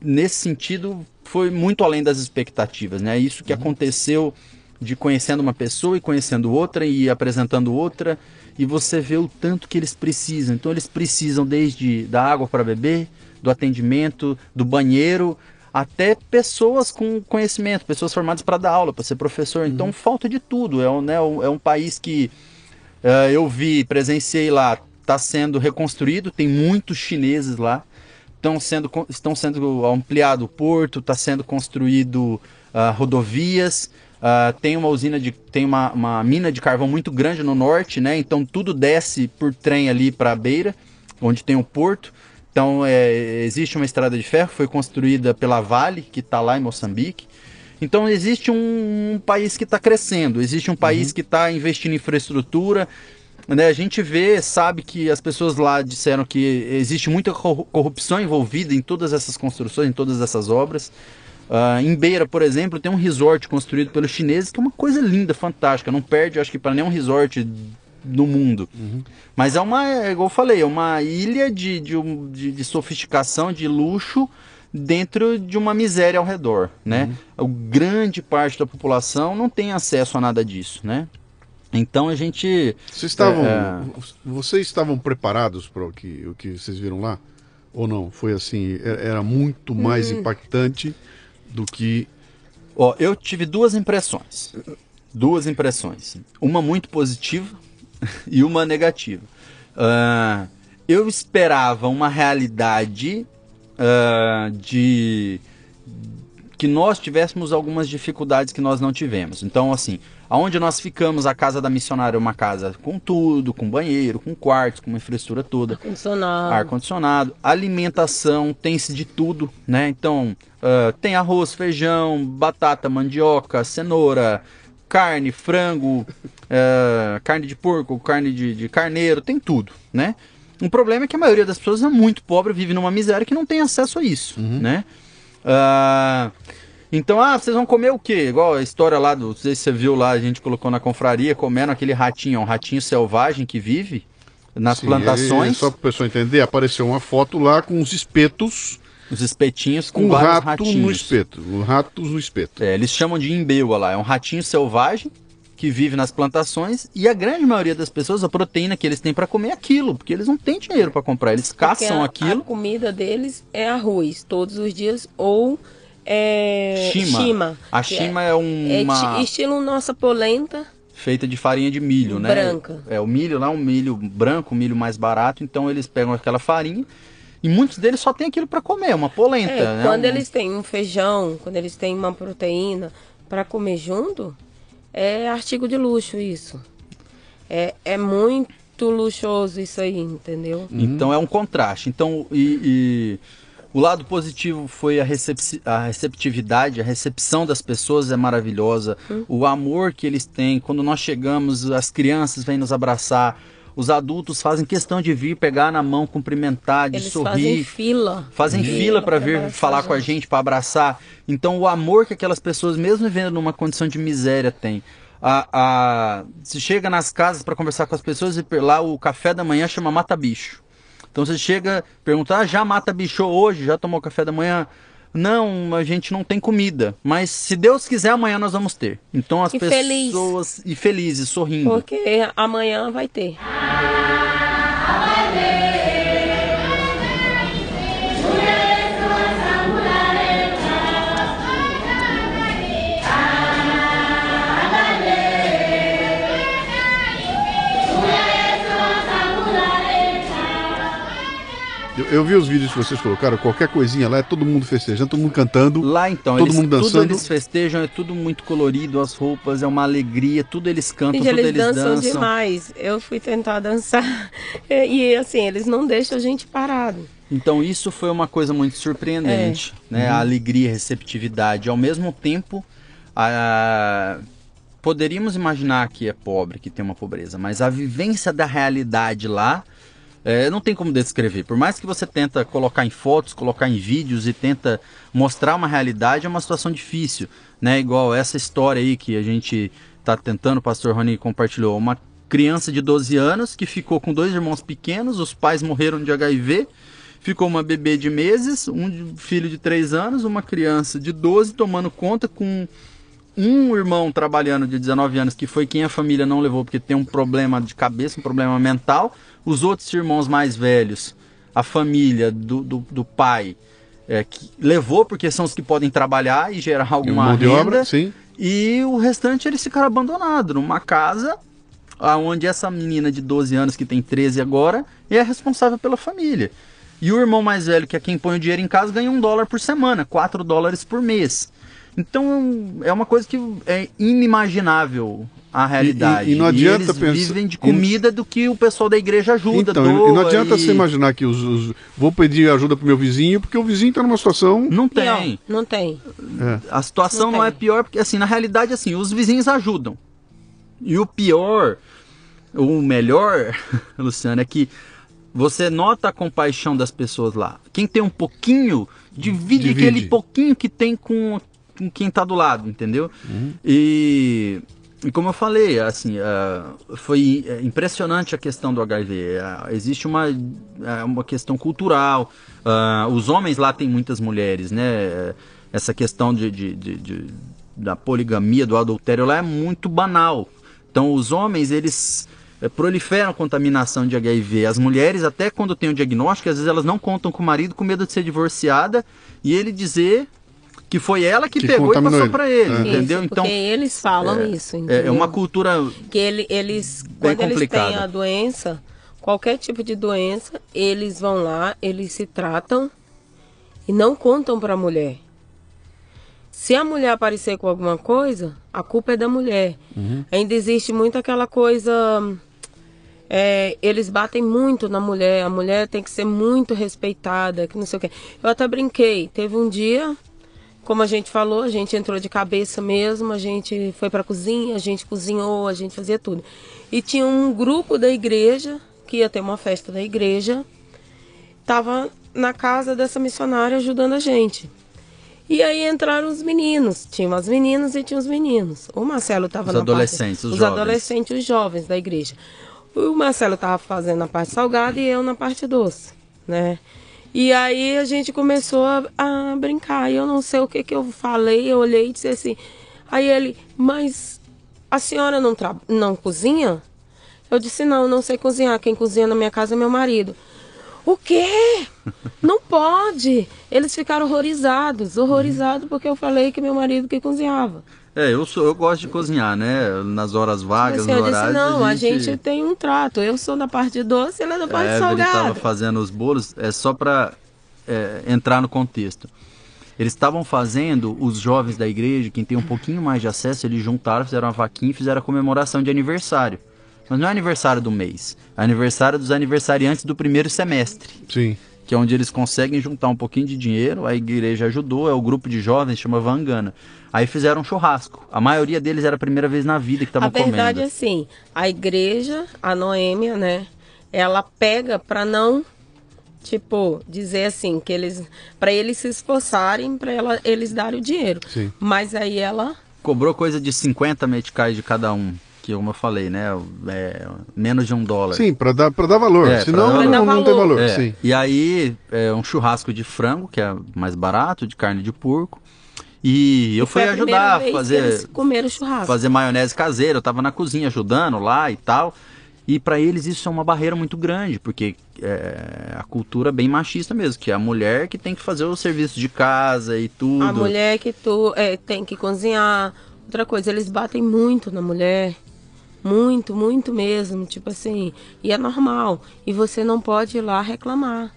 nesse sentido, foi muito além das expectativas, né? Isso que uhum. aconteceu de conhecendo uma pessoa e conhecendo outra e apresentando outra e você vê o tanto que eles precisam. Então, eles precisam desde da água para beber, do atendimento, do banheiro, até pessoas com conhecimento, pessoas formadas para dar aula, para ser professor. Então, uhum. falta de tudo. É um, né, é um país que uh, eu vi, presenciei lá, está sendo reconstruído, tem muitos chineses lá estão sendo, estão sendo ampliado o porto, está sendo construído uh, rodovias, uh, tem uma usina de. tem uma, uma, mina de carvão muito grande no norte, né? Então tudo desce por trem ali para a beira, onde tem o porto. Então é, existe uma estrada de ferro, foi construída pela Vale, que está lá em Moçambique. Então existe um, um país que está crescendo, existe um país uhum. que está investindo em infraestrutura, né, a gente vê, sabe que as pessoas lá disseram que existe muita corrupção envolvida em todas essas construções, em todas essas obras. Uh, em Beira, por exemplo, tem um resort construído pelos chineses que é uma coisa linda, fantástica. Não perde, acho que, para nenhum resort no mundo. Uhum. Mas é uma, é, igual eu falei, é uma ilha de, de, de, de, sofisticação, de luxo, dentro de uma miséria ao redor. Né? Uhum. grande parte da população não tem acesso a nada disso. Né? Então a gente. Vocês estavam, é, é, vocês estavam preparados para o que, o que vocês viram lá? Ou não? Foi assim, é, era muito mais hum. impactante do que. Ó, eu tive duas impressões. Duas impressões. Uma muito positiva e uma negativa. Uh, eu esperava uma realidade uh, de que nós tivéssemos algumas dificuldades que nós não tivemos. Então, assim, Aonde nós ficamos, a casa da missionária é uma casa com tudo, com banheiro, com quartos, com uma infraestrutura toda. Ar-condicionado. Ar-condicionado. Alimentação, tem-se de tudo, né? Então, uh, tem arroz, feijão, batata, mandioca, cenoura, carne, frango, uh, carne de porco, carne de, de carneiro, tem tudo, né? Um problema é que a maioria das pessoas é muito pobre, vive numa miséria que não tem acesso a isso, uhum. né? Uh, então, ah, vocês vão comer o quê? Igual a história lá do. Não sei se você viu lá, a gente colocou na confraria, comendo aquele ratinho, um ratinho selvagem que vive nas Sim, plantações. só para o pessoal entender, apareceu uma foto lá com os espetos Os espetinhos com um vários rato ratinhos. no espeto. O rato no espeto. É, eles chamam de imbeua lá. É um ratinho selvagem que vive nas plantações e a grande maioria das pessoas a proteína que eles têm para comer é aquilo, porque eles não têm dinheiro para comprar, eles caçam a, aquilo. A comida deles é arroz todos os dias ou é shima. shima a shima é, é uma é estilo nossa polenta feita de farinha de milho, né? Branca. É o milho lá, é um milho branco, um milho mais barato, então eles pegam aquela farinha e muitos deles só tem aquilo para comer, uma polenta. É, né? Quando um... eles têm um feijão, quando eles têm uma proteína para comer junto, é artigo de luxo isso. É, é muito luxuoso isso aí, entendeu? Então é um contraste. Então, e, e o lado positivo foi a, recep a receptividade, a recepção das pessoas é maravilhosa, hum. o amor que eles têm. Quando nós chegamos, as crianças vêm nos abraçar. Os adultos fazem questão de vir pegar na mão, cumprimentar, de Eles sorrir. Fazem fila. Fazem fila, fila para vir falar com a gente, para abraçar. Então, o amor que aquelas pessoas, mesmo vivendo numa condição de miséria, têm. A, a, se chega nas casas para conversar com as pessoas e lá o café da manhã chama mata bicho. Então você chega, pergunta, ah, já mata bicho hoje? Já tomou café da manhã? Não, a gente não tem comida. Mas se Deus quiser, amanhã nós vamos ter. Então as e pessoas. Feliz. E felizes, sorrindo. Porque amanhã vai ter. Eu, eu, vi os vídeos que vocês colocaram, qualquer coisinha lá, é todo mundo festejando, todo mundo cantando. Lá então, todo eles, mundo dançando. Tudo eles festejam, é tudo muito colorido, as roupas, é uma alegria, tudo eles cantam, Gente, tudo eles, eles dançam. dançam demais. Eu fui tentar dançar e assim, eles não deixam a gente parado. Então isso foi uma coisa muito surpreendente, é. né? Uhum. A alegria, a receptividade, ao mesmo tempo a poderíamos imaginar que é pobre, que tem uma pobreza, mas a vivência da realidade lá é, não tem como descrever. Por mais que você tenta colocar em fotos, colocar em vídeos e tenta mostrar uma realidade, é uma situação difícil, né? Igual essa história aí que a gente está tentando, o pastor Rony compartilhou, uma criança de 12 anos que ficou com dois irmãos pequenos, os pais morreram de HIV, ficou uma bebê de meses, um filho de 3 anos, uma criança de 12 tomando conta com um irmão trabalhando de 19 anos, que foi quem a família não levou porque tem um problema de cabeça, um problema mental, os outros irmãos mais velhos, a família do, do, do pai, é, que levou porque são os que podem trabalhar e gerar alguma renda. Obra, sim. E o restante eles ficaram abandonados numa casa onde essa menina de 12 anos, que tem 13 agora, é responsável pela família. E o irmão mais velho, que é quem põe o dinheiro em casa, ganha um dólar por semana, 4 dólares por mês. Então é uma coisa que é inimaginável a realidade. E, e, e não adianta e eles pensar... vivem de comida do que o pessoal da igreja ajuda. Então, doa, e não adianta e... você imaginar que os, os, vou pedir ajuda pro meu vizinho porque o vizinho está numa situação não tem, não, não tem. É. A situação não, não é pior porque assim na realidade assim os vizinhos ajudam e o pior, o melhor, Luciano, é que você nota a compaixão das pessoas lá. Quem tem um pouquinho divide, divide. aquele pouquinho que tem com, com quem está do lado, entendeu? Uhum. E e como eu falei, assim, uh, foi impressionante a questão do HIV. Uh, existe uma, uh, uma questão cultural. os homens lá têm muitas mulheres, né? Essa questão de, de, de, de, da poligamia, do adultério lá é muito banal. Então, os homens, eles proliferam a contaminação de HIV. As mulheres, até quando têm o diagnóstico, às vezes elas não contam com o marido com medo de ser divorciada e ele dizer que foi ela que, que pegou e passou para ele, é. entendeu? Isso, então eles falam é, isso. Entendeu? É uma cultura que ele, eles bem quando complicada. eles têm a doença, qualquer tipo de doença, eles vão lá, eles se tratam e não contam para a mulher. Se a mulher aparecer com alguma coisa, a culpa é da mulher. Uhum. Ainda existe muito aquela coisa. É, eles batem muito na mulher, a mulher tem que ser muito respeitada, que não sei o quê. Eu até brinquei, teve um dia como a gente falou, a gente entrou de cabeça mesmo, a gente foi para a cozinha, a gente cozinhou, a gente fazia tudo. E tinha um grupo da igreja, que ia ter uma festa da igreja, estava na casa dessa missionária ajudando a gente. E aí entraram os meninos, tinha umas meninas e tinha os meninos. O Marcelo estava na adolescentes, parte, os, os jovens. adolescentes, os jovens da igreja. O Marcelo estava fazendo a parte salgada e eu na parte doce, né? E aí a gente começou a, a brincar. E eu não sei o que, que eu falei, eu olhei e disse assim. Aí ele, mas a senhora não, não cozinha? Eu disse, não, não sei cozinhar. Quem cozinha na minha casa é meu marido. O quê? Não pode! Eles ficaram horrorizados, horrorizados porque eu falei que meu marido que cozinhava. É, eu, sou, eu gosto de cozinhar, né? Nas horas vagas, assim, no horário. Disse, não, a gente... a gente... tem um trato. Eu sou da parte doce, ela é da parte é, salgada. Ele estava fazendo os bolos, é só para é, entrar no contexto. Eles estavam fazendo, os jovens da igreja, quem tem um pouquinho mais de acesso, eles juntaram, fizeram uma vaquinha e fizeram a comemoração de aniversário. Mas não é aniversário do mês. É aniversário dos aniversariantes do primeiro semestre. Sim. Que é onde eles conseguem juntar um pouquinho de dinheiro. A igreja ajudou, é o grupo de jovens, chama Vangana. Aí fizeram um churrasco. A maioria deles era a primeira vez na vida que estavam comendo. A verdade é assim, a igreja, a Noêmia, né? Ela pega para não tipo dizer assim que eles para eles se esforçarem para eles darem o dinheiro. Sim. Mas aí ela cobrou coisa de 50 meticais de cada um que como eu falei, né? É, menos de um dólar. Sim, para dar, pra dar valor. É, Senão não, não, não, tem valor. É. Sim. E aí, é um churrasco de frango, que é mais barato, de carne de porco. E, e eu fui ajudar a fazer. Comer churrasco. Fazer maionese caseira. Eu tava na cozinha ajudando lá e tal. E para eles isso é uma barreira muito grande, porque é a cultura bem machista mesmo, que é a mulher que tem que fazer o serviço de casa e tudo. A mulher que tu, é, tem que cozinhar. Outra coisa, eles batem muito na mulher. Muito, muito mesmo. Tipo assim, e é normal. E você não pode ir lá reclamar.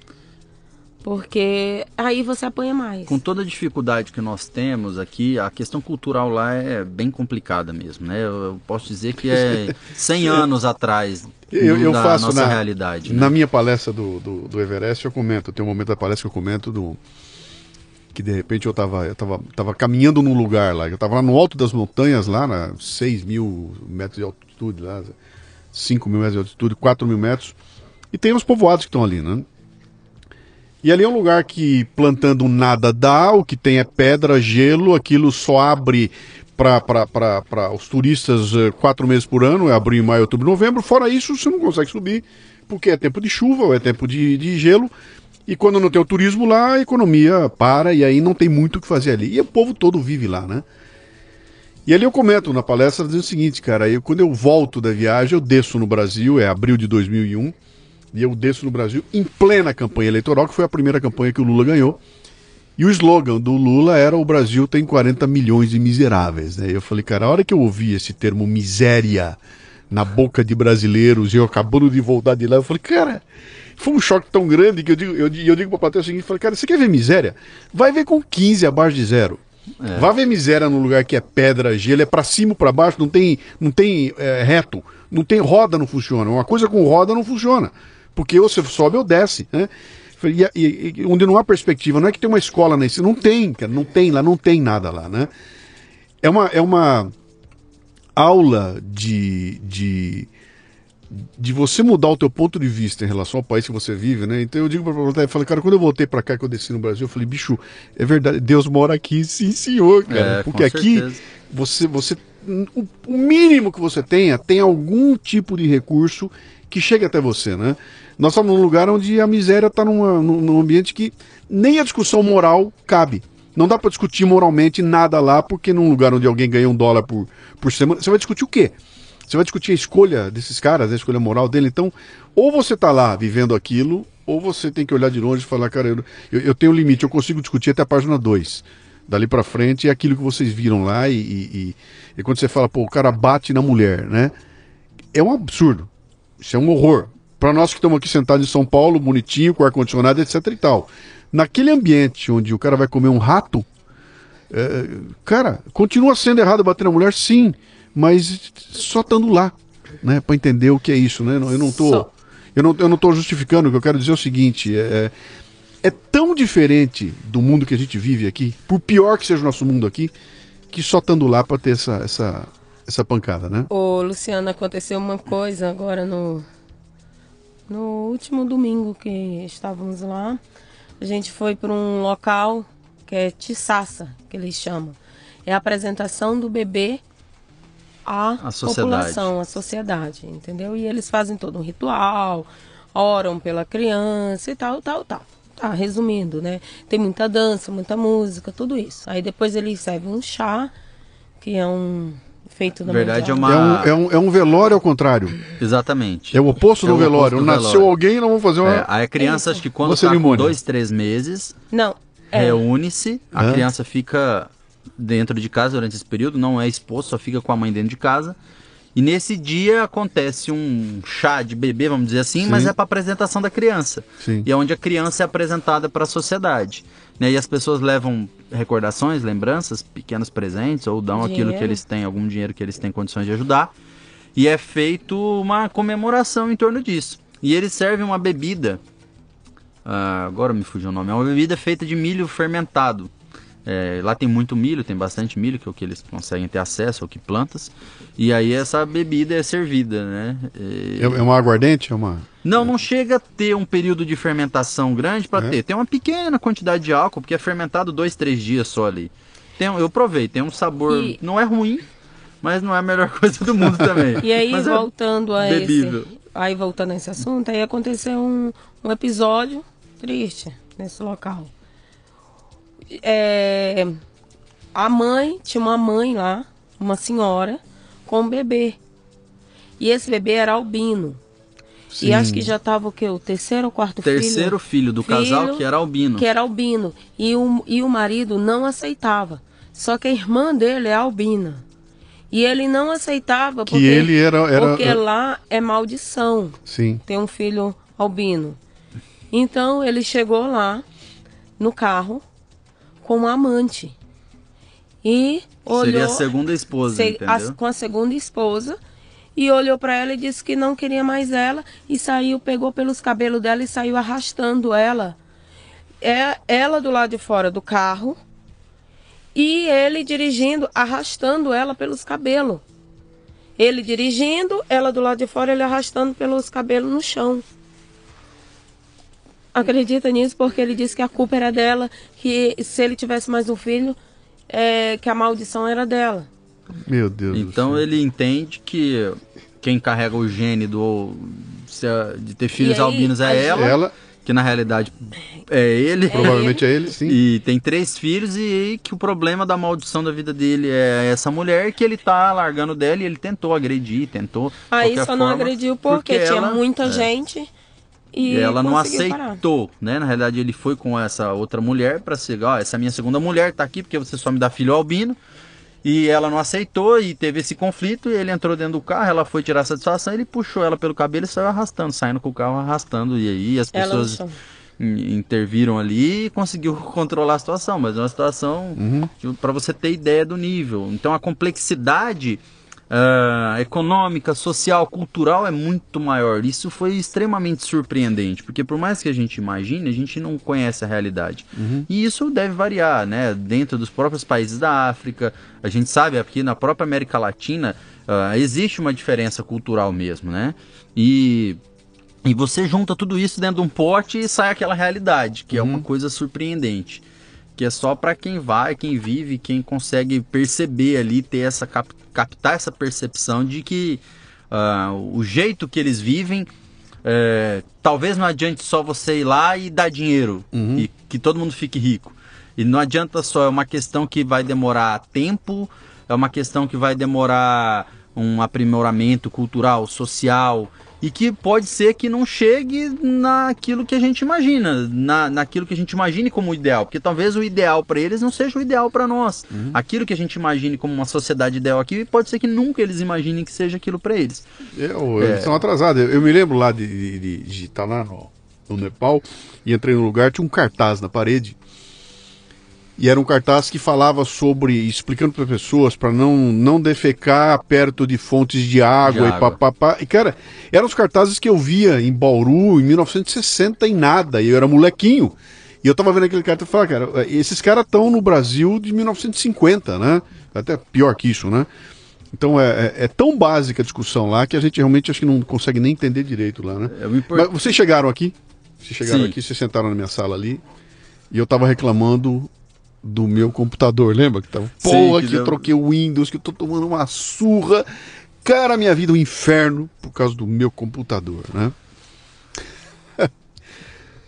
Porque aí você apanha mais. Com toda a dificuldade que nós temos aqui, a questão cultural lá é bem complicada mesmo, né? Eu, eu posso dizer que é 100 anos atrás eu, eu da faço nossa na, realidade. Né? Na minha palestra do, do, do, Everest, eu comento, tem um momento da palestra que eu comento do que de repente eu estava eu tava, tava caminhando num lugar lá, eu estava lá no alto das montanhas, lá na 6 mil metros de altitude altitude lá, 5 mil metros de altitude, 4 mil metros. E tem os povoados que estão ali, né? E ali é um lugar que plantando nada dá, o que tem é pedra, gelo, aquilo só abre para os turistas uh, quatro meses por ano, é abril, maio, outubro, novembro. Fora isso, você não consegue subir, porque é tempo de chuva ou é tempo de, de gelo. E quando não tem o turismo lá, a economia para e aí não tem muito o que fazer ali. E o povo todo vive lá, né? E ali eu comento na palestra dizendo o seguinte, cara, eu, quando eu volto da viagem, eu desço no Brasil, é abril de 2001, e eu desço no Brasil em plena campanha eleitoral, que foi a primeira campanha que o Lula ganhou. E o slogan do Lula era o Brasil tem 40 milhões de miseráveis. Né? Eu falei, cara, a hora que eu ouvi esse termo miséria na boca de brasileiros eu acabando de voltar de lá, eu falei, cara, foi um choque tão grande que eu digo, eu, eu digo pra plateia o seguinte, eu falei, cara, você quer ver miséria? Vai ver com 15 abaixo de zero. É. Vá ver miséria num lugar que é pedra, gelo, é para cima, para baixo, não tem, não tem é, reto, não tem roda, não funciona. Uma coisa com roda não funciona, porque ou você sobe ou desce, né? E, e, e, onde não há perspectiva, não é que tem uma escola nesse, não tem, cara, não tem lá, não tem nada lá, né? É uma, é uma aula de, de de você mudar o teu ponto de vista em relação ao país que você vive, né? Então eu digo para você, eu falei, cara, quando eu voltei para cá que eu desci no Brasil, eu falei, bicho, é verdade, Deus mora aqui, sim, senhor, cara, é, porque aqui certeza. você você o, o mínimo que você tenha tem algum tipo de recurso que chegue até você, né? Nós estamos num lugar onde a miséria está num, num ambiente que nem a discussão moral cabe. Não dá para discutir moralmente nada lá, porque num lugar onde alguém ganha um dólar por, por semana, você vai discutir o quê? Você vai discutir a escolha desses caras, a escolha moral dele. Então, ou você está lá vivendo aquilo, ou você tem que olhar de longe e falar, cara, eu, eu tenho um limite, eu consigo discutir até a página 2. Dali para frente é aquilo que vocês viram lá e, e, e, quando você fala, pô, o cara bate na mulher, né? É um absurdo. Isso é um horror. Para nós que estamos aqui sentados em São Paulo, bonitinho, com ar-condicionado, etc e tal. Naquele ambiente onde o cara vai comer um rato, é, cara, continua sendo errado bater na mulher, sim mas só estando lá, né, para entender o que é isso, né? Eu não tô, eu não, eu não tô justificando. O que eu quero dizer é o seguinte: é, é tão diferente do mundo que a gente vive aqui, por pior que seja o nosso mundo aqui, que só estando lá para ter essa, essa, essa pancada, né? Ô, Luciano, aconteceu uma coisa agora no no último domingo que estávamos lá. A gente foi para um local que é Tiçaça, que eles chamam. É a apresentação do bebê a, a população, a sociedade, entendeu? E eles fazem todo um ritual, oram pela criança e tal, tal, tal. tá, resumindo, né? Tem muita dança, muita música, tudo isso. Aí depois ele serve um chá, que é um feito na verdade é uma é um, é um, é um velório ao contrário. Exatamente. É o oposto é do velório. Oposto do Nasceu velório. alguém, não vamos fazer uma. É, aí a criança, é acho que quando está com dois, três meses, não é. reúne-se, a criança fica dentro de casa durante esse período, não é exposto, só fica com a mãe dentro de casa. E nesse dia acontece um chá de bebê, vamos dizer assim, Sim. mas é para apresentação da criança. Sim. E é onde a criança é apresentada para a sociedade. Né? E as pessoas levam recordações, lembranças, pequenos presentes, ou dão dinheiro. aquilo que eles têm, algum dinheiro que eles têm condições de ajudar. E é feito uma comemoração em torno disso. E eles servem uma bebida. Uh, agora me fugiu o nome. É uma bebida feita de milho fermentado. É, lá tem muito milho, tem bastante milho, que é o que eles conseguem ter acesso, é o que plantas. E aí essa bebida é servida, né? É, é uma aguardente? É uma... Não, não chega a ter um período de fermentação grande para é. ter. Tem uma pequena quantidade de álcool, porque é fermentado dois, três dias só ali. Tem, eu provei, tem um sabor, e... não é ruim, mas não é a melhor coisa do mundo também. E aí, mas é voltando é a bebível. esse... Aí, voltando a esse assunto, aí aconteceu um, um episódio triste nesse local é, a mãe, tinha uma mãe lá, uma senhora, com um bebê. E esse bebê era albino. Sim. E acho que já estava o quê? O terceiro ou quarto terceiro filho? Terceiro filho do filho casal que era albino. Que era albino. E o, e o marido não aceitava. Só que a irmã dele é albina. E ele não aceitava porque, que ele era, era, porque lá é maldição. Sim. Ter um filho albino. Então ele chegou lá no carro com uma amante. E olhou. Seria a segunda esposa, se, a, com a segunda esposa. E olhou para ela e disse que não queria mais ela. E saiu, pegou pelos cabelos dela e saiu arrastando ela. É ela do lado de fora do carro. E ele dirigindo, arrastando ela pelos cabelos. Ele dirigindo, ela do lado de fora, ele arrastando pelos cabelos no chão acredita nisso porque ele disse que a culpa era dela, que se ele tivesse mais um filho, é, que a maldição era dela. Meu Deus. Então ele entende que quem carrega o gene do de ter filhos aí, albinos é ela, ela, que na realidade é ele. Provavelmente é ele, sim. E tem três filhos e que o problema da maldição da vida dele é essa mulher que ele tá largando dela e ele tentou agredir, tentou. Aí só forma, não agrediu porque, porque tinha ela, muita é. gente e, e ela não aceitou, parar. né? Na realidade, ele foi com essa outra mulher para ser, ó, essa minha segunda mulher tá aqui porque você só me dá filho albino. E ela não aceitou e teve esse conflito. E ele entrou dentro do carro, ela foi tirar satisfação, ele puxou ela pelo cabelo e saiu arrastando, saindo com o carro arrastando. E aí as pessoas interviram ali e conseguiu controlar a situação. Mas é uma situação uhum. para você ter ideia do nível. Então a complexidade uh, econômica, social, cultural é muito maior. Isso foi extremamente surpreendente, porque por mais que a gente imagine, a gente não conhece a realidade. Uhum. E isso deve variar, né? Dentro dos próprios países da África, a gente sabe aqui na própria América Latina uh, existe uma diferença cultural mesmo, né? E e você junta tudo isso dentro de um pote e sai aquela realidade, que uhum. é uma uhum. coisa surpreendente que é só para quem vai, quem vive, quem consegue perceber ali, ter essa cap captar essa percepção de que uh, o jeito que eles vivem é, talvez não adiante só você ir lá e dar dinheiro uhum. e que todo mundo fique rico. E não adianta só, é uma questão que vai demorar tempo, é uma questão que vai demorar um aprimoramento cultural, social, e que pode ser que não chegue naquilo que a gente imagina, na, naquilo que a gente imagine como ideal, porque talvez o ideal para eles não seja o ideal para nós. Uhum. Aquilo que a gente imagine como uma sociedade ideal aqui, pode ser que nunca eles imaginem que seja aquilo para eles. Eu, é. Eles são atrasados. Eu me lembro lá de, de, de estar lá no, no Nepal e entrei no lugar, tinha um cartaz na parede e era um cartaz que falava sobre, explicando para pessoas para não, não defecar perto de fontes de água, de e papapá. E cara, eram os cartazes que eu via em Bauru em 1960 e nada, e eu era molequinho. E eu tava vendo aquele cartaz e falava, cara, esses caras estão no Brasil de 1950, né? Até pior que isso, né? Então é, é, é, tão básica a discussão lá que a gente realmente acho que não consegue nem entender direito lá, né? É, Mas vocês chegaram aqui? Vocês chegaram Sim. aqui, vocês sentaram na minha sala ali, e eu tava reclamando do meu computador, lembra? Que tava, porra, que, que eu troquei o Windows, que eu tô tomando uma surra. Cara, minha vida é um inferno por causa do meu computador, né?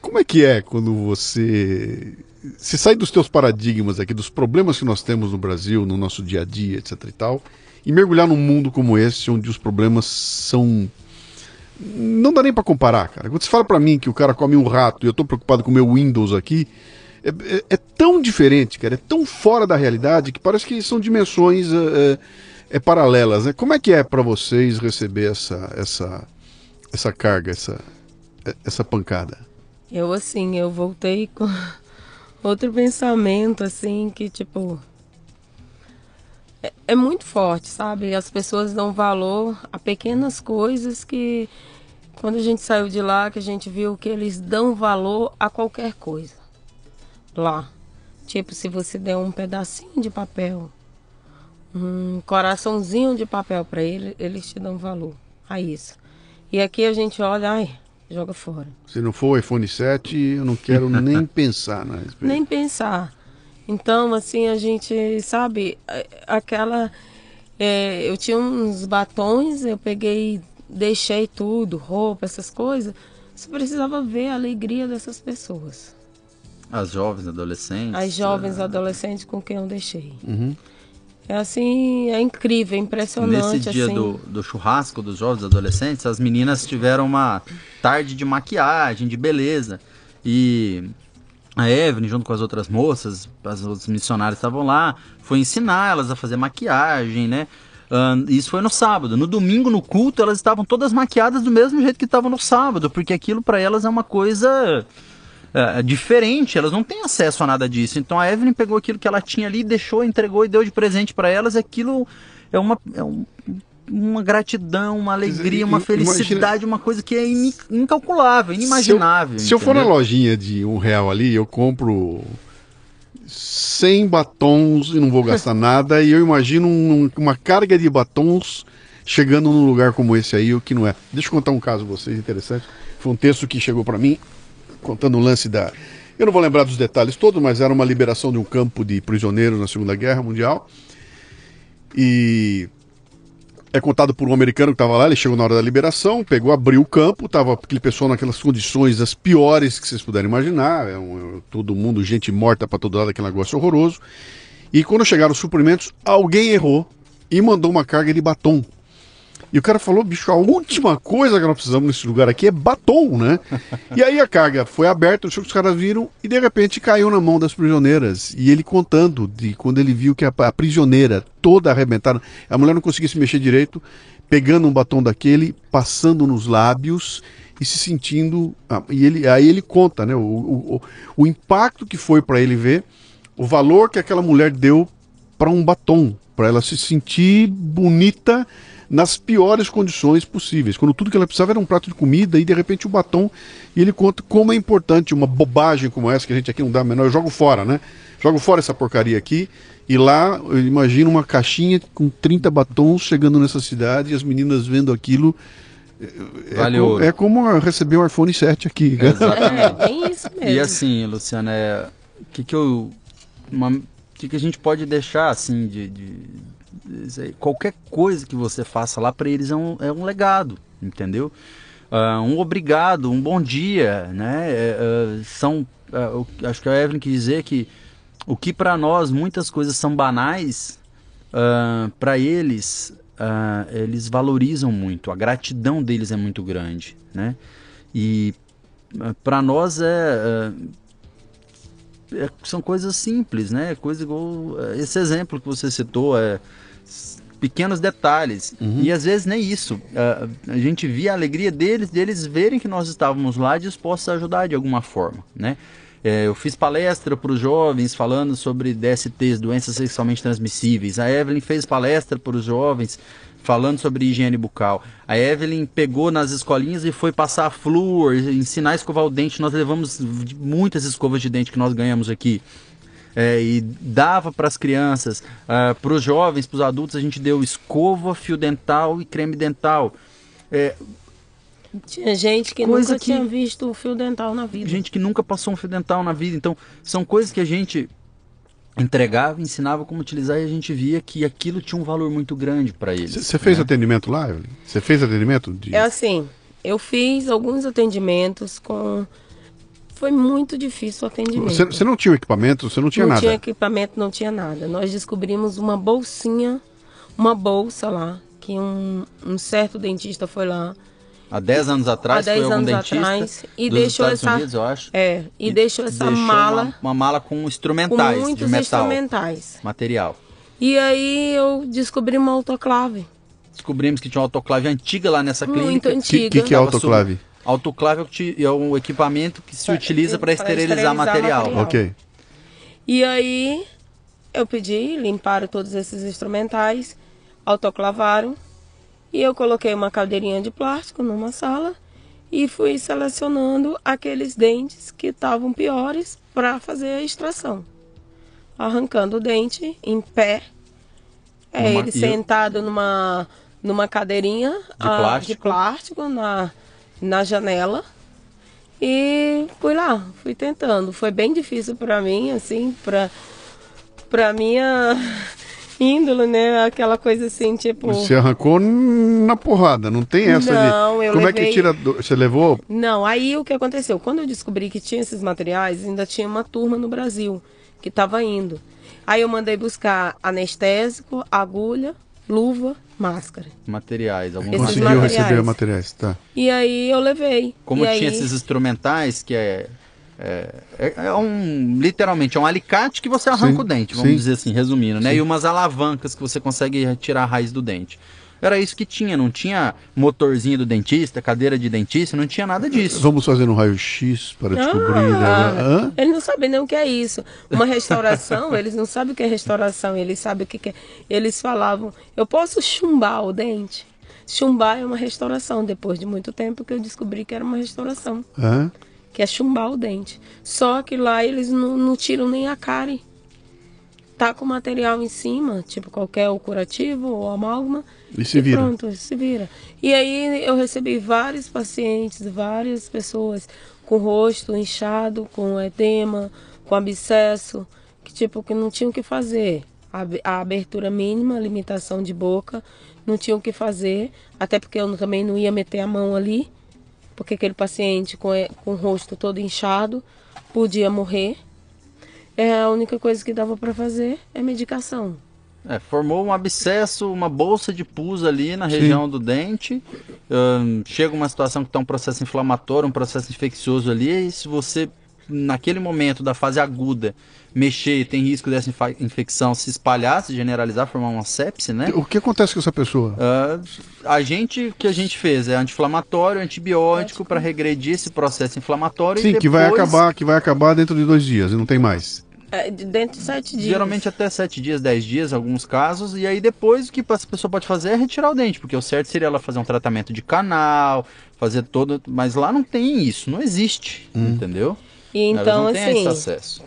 como é que é quando você se sai dos teus paradigmas aqui, dos problemas que nós temos no Brasil, no nosso dia a dia, etc e tal, e mergulhar num mundo como esse, onde os problemas são não dá nem para comparar, cara. Quando você fala para mim que o cara come um rato e eu tô preocupado com o meu Windows aqui, é, é, é, tão diferente, cara, é tão fora da realidade que parece que são dimensões é, é paralelas, né? Como é que é para vocês receber essa, essa, essa carga, essa, essa pancada? Eu, assim, eu voltei com outro pensamento, assim, que, tipo, é, é muito forte, sabe? As pessoas dão valor a pequenas coisas que, quando a gente saiu de lá, que a gente viu que eles dão valor a qualquer coisa lá. Tipo, se você der um pedacinho de papel, um coraçãozinho de papel para ele, eles te dão valor a isso. E aqui a gente olha, ai, joga fora. Se não for o iPhone 7, eu não quero nem pensar na respeito. Nem pensar. Então, assim, a gente, sabe, aquela. É, eu tinha uns batons, eu peguei, deixei tudo, roupa, essas coisas. Você precisava ver a alegria dessas pessoas. As jovens adolescentes. As jovens é... adolescentes com quem eu deixei. Uhum. É assim, é incrível, é impressionante. Nesse dia assim. do, do churrasco dos jovens adolescentes, as meninas tiveram uma tarde de maquiagem, de beleza. E a Evelyn, junto com as outras moças, as outras missionárias estavam lá, foi ensinar elas a fazer maquiagem, né? Uh, isso foi no sábado. No domingo, no culto, elas estavam todas maquiadas do mesmo jeito que estavam no sábado, porque aquilo para elas é uma coisa uh, diferente, elas não têm acesso a nada disso. Então a Evelyn pegou aquilo que ela tinha ali, deixou, entregou e deu de presente para elas. Aquilo é uma, é um, uma gratidão, uma alegria, uma felicidade, Imagina... uma coisa que é incalculável, inimaginável. Se eu, se eu, for na lojinha de um real ali, eu compro 100 batons e não vou gastar nada, e eu imagino um, uma carga de batons chegando num lugar como esse aí, o que não é. Deixa eu contar um caso vocês interessante. Foi um texto que chegou para mim contando o lance da. Eu não vou lembrar dos detalhes todos, mas era uma liberação de um campo de prisioneiros na Segunda Guerra Mundial. E é contado por um americano que estava lá, ele chegou na hora da liberação, pegou, abriu o campo, estava aquele pessoal naquelas condições as piores que vocês puderem imaginar, é um, é todo mundo, gente morta para todo lado, aquele negócio horroroso. E quando chegaram os suprimentos, alguém errou e mandou uma carga de batom e o cara falou, bicho, a última coisa que nós precisamos nesse lugar aqui é batom, né? e aí a carga foi aberta, os caras viram e de repente caiu na mão das prisioneiras. E ele contando de quando ele viu que a, a prisioneira toda arrebentada, a mulher não conseguia se mexer direito, pegando um batom daquele, passando nos lábios e se sentindo. Ah, e ele, aí ele conta, né? O, o, o impacto que foi para ele ver, o valor que aquela mulher deu para um batom, para ela se sentir bonita nas piores condições possíveis. Quando tudo que ela precisava era um prato de comida e de repente o batom. E ele conta como é importante uma bobagem como essa, que a gente aqui não dá menor. Eu jogo fora, né? Jogo fora essa porcaria aqui. E lá, eu imagino uma caixinha com 30 batons chegando nessa cidade e as meninas vendo aquilo. É, Valeu. é, como receber um iPhone 7 aqui. É, é isso mesmo. E assim, Luciana, é, que que eu. Uma, que, que a gente pode deixar assim de, de qualquer coisa que você faça lá para eles é um, é um legado, entendeu? Uh, um obrigado, um bom dia, né? Uh, são, uh, acho que a Evelyn quis dizer que o que para nós muitas coisas são banais, para eles eles valorizam muito, a gratidão deles é muito grande, né? E para nós é, é, são coisas simples, né? Coisa igual esse exemplo que você citou é pequenos detalhes. Uhum. E às vezes nem isso. Uh, a gente via a alegria deles, deles verem que nós estávamos lá dispostos a ajudar de alguma forma, né? É, eu fiz palestra para os jovens falando sobre DSTs, doenças sexualmente transmissíveis. A Evelyn fez palestra para os jovens falando sobre higiene bucal. A Evelyn pegou nas escolinhas e foi passar flúor, ensinar a escovar o dente. Nós levamos muitas escovas de dente que nós ganhamos aqui é, e dava para as crianças, uh, é, para os jovens, para os adultos, a gente deu escova, fio dental e creme dental. É, tinha gente que nunca que, tinha visto um fio dental na vida. Gente que nunca passou um fio dental na vida. Então, são coisas que a gente entregava, ensinava como utilizar e a gente via que aquilo tinha um valor muito grande para eles. Você fez né? atendimento lá, Evelyn? Você fez atendimento? De... É assim, eu fiz alguns atendimentos com foi muito difícil o atendimento. Você, você não tinha equipamento, você não tinha não nada? Não tinha equipamento, não tinha nada. Nós descobrimos uma bolsinha, uma bolsa lá, que um, um certo dentista foi lá. Há 10 anos atrás, Há 10 foi algum anos dentista atrás, e dos deixou Estados essa, Unidos, eu acho. É, e, E deixou essa deixou mala Uma, uma mala com instrumentais com muitos de metal. instrumentais. Material. E aí eu descobri uma autoclave. Descobrimos que tinha uma autoclave antiga lá nessa Muito clínica. O antiga. que, que, que é autoclave? Autoclave é o é um equipamento que se Pra- utiliza para esterilizar, esterilizar material. material. Ok. E aí eu pedi, limparam todos esses instrumentais, autoclavaram. E eu coloquei uma cadeirinha de plástico numa sala e fui selecionando aqueles dentes que estavam piores para fazer a extração. Arrancando o dente em pé. É, Numa- ele sentado numa, numa cadeirinha ah, plástico. de plástico na, na janela. E fui lá, fui tentando. Foi bem difícil para mim, assim, para para minha índole, né? Aquela coisa assim, tipo. Você arrancou na porrada, não tem essa Não, de. eu Como é que levei- tira. do- Você levou? Não, aí o que aconteceu? Quando eu descobri que tinha esses materiais, ainda tinha uma turma no Brasil que estava indo. Aí eu mandei buscar anestésico, agulha, luva, máscara. Materiais. Alguns Esses Conseguiu materiais. receber materiais, tá. E aí eu levei. Como e tinha aí... esses instrumentais que é, é, é- é um literalmente é um alicate que você arranca Sim, o dente, vamos sim. dizer assim, resumindo, né? E umas alavancas que você consegue retirar a raiz do dente. Era isso que tinha, não tinha motorzinho do dentista, cadeira de dentista, não tinha nada disso. Vamos fazer um raio-x para descobrir. Ah, né? Eles não sabem nem o que é isso. Uma restauração, eles não sabem o que é restauração, eles sabem o que que é. Eles falavam, eu posso chumbar o dente? Chumbar é uma restauração, depois de muito tempo que eu descobri que era uma restauração, Hã? que é chumbar o dente. Só que lá eles não, não tiram nem a cárie. Tá com material em cima, tipo qualquer o curativo ou amálgama. E se vira. Pronto, se vira. E aí eu recebi vários pacientes, várias pessoas com rosto inchado, com edema, com abscesso, que tipo que não tinham o que fazer. A ab- A abertura mínima, limitação de boca, não tinham o que fazer, até porque eu também não ia meter a mão ali, porque aquele paciente com, e- com o rosto todo inchado podia morrer. É a única coisa que dava para fazer é medicação. É, formou um abscesso, uma bolsa de pus ali na região do dente. Ahn, chega uma situação que está um processo inflamatório, um processo infeccioso ali. E se você, naquele momento da fase aguda, mexer, tem risco dessa infa- infecção se espalhar, se generalizar, formar uma sepse, né? O que acontece com essa pessoa? Ah, a gente, o que a gente fez é anti-inflamatório, antibiótico para regredir esse processo inflamatório. Sim, e que vai depois- acabar, que vai acabar dentro de dois dias e não tem mais. É, de- dentro de sete dias. Geralmente até 7 dias, 10 dias, alguns casos. E aí depois o que essa pessoa pode fazer é retirar o dente, porque o certo seria ela fazer um tratamento de canal, fazer todo. Mas lá não tem isso, não existe, entendeu? E então, assim,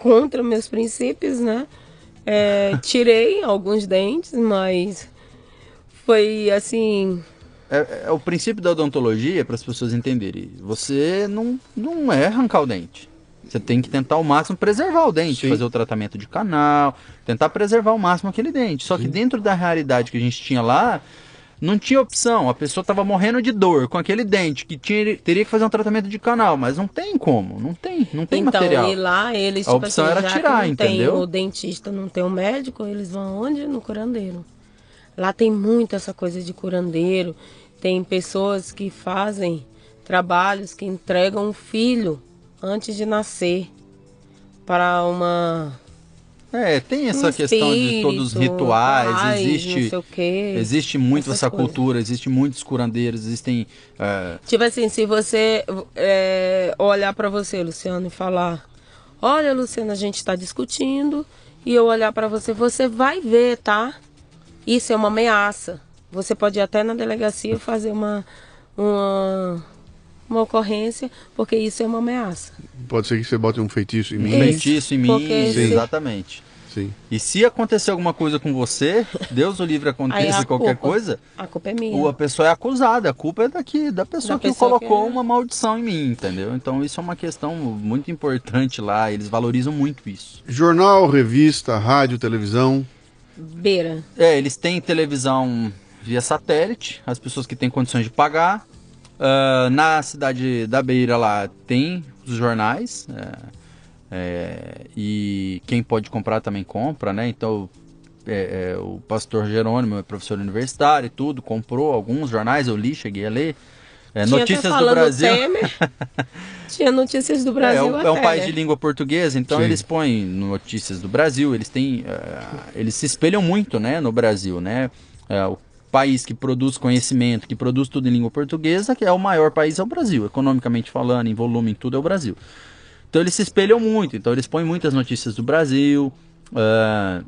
contra meus princípios, né? é, tirei alguns dentes, mas foi assim. É, é o princípio da odontologia, para as pessoas entenderem. Você não, não é arrancar o dente. Você tem que tentar ao máximo preservar o dente, Sim. fazer o tratamento de canal, tentar preservar ao máximo aquele dente. Só que dentro da realidade que a gente tinha lá, não tinha opção. A pessoa estava morrendo de dor com aquele dente que tinha, teria que fazer um tratamento de canal, mas não tem como, não tem, não tem então, material. e lá eles, A tipo opção assim, era já tirar, que não tem entendeu? o dentista, não tem o médico, eles vão onde? No curandeiro. Lá tem muito essa coisa de curandeiro. Tem pessoas que fazem trabalhos que entregam um filho antes de nascer para uma É, tem essa um questão de todos os espírito, rituais, paz, existe não sei o quê, existe muito essa coisas. cultura, existe muitos curandeiros, existem é, Tipo assim, se você é, olhar pra você, Luciano, e falar: Olha, Luciano, a gente tá discutindo, e eu olhar pra você, você vai ver, tá? Isso é uma ameaça. Você pode ir até na delegacia fazer uma, uma, uma ocorrência, porque isso é uma ameaça. Pode ser que você bote um feitiço em mim. Isso. feitiço em mim, exatamente. Sim. E se acontecer alguma coisa com você, Deus o livre aconteça qualquer culpa- coisa, A culpa é minha. o- a pessoa é acusada, a culpa é daqui, da pessoa Da que pessoa colocou que é- uma maldição em mim, entendeu? Então isso é uma questão muito importante lá, eles valorizam muito isso. Jornal, revista, rádio, televisão. Beira. É, eles têm televisão via satélite, as pessoas que têm condições de pagar. Ah, na cidade da Beira lá tem poucos jornais. É, é, e quem pode comprar também compra, né? Então é, é, o pastor Jerônimo é professor universitário e tudo, comprou alguns jornais, eu li, cheguei a ler. É, notícias do Brasil. Tinha notícias do Brasil. É, é um país de língua portuguesa, então Sim. eles põem notícias do Brasil. Eles têm, uh, eles se espelham muito, né, no Brasil, né? Uh, o país que produz conhecimento, que produz tudo em língua portuguesa, que é o maior país é o Brasil, economicamente falando, em volume, em tudo é o Brasil. Então eles se espelham muito. Então eles põem muitas notícias do Brasil. Uh,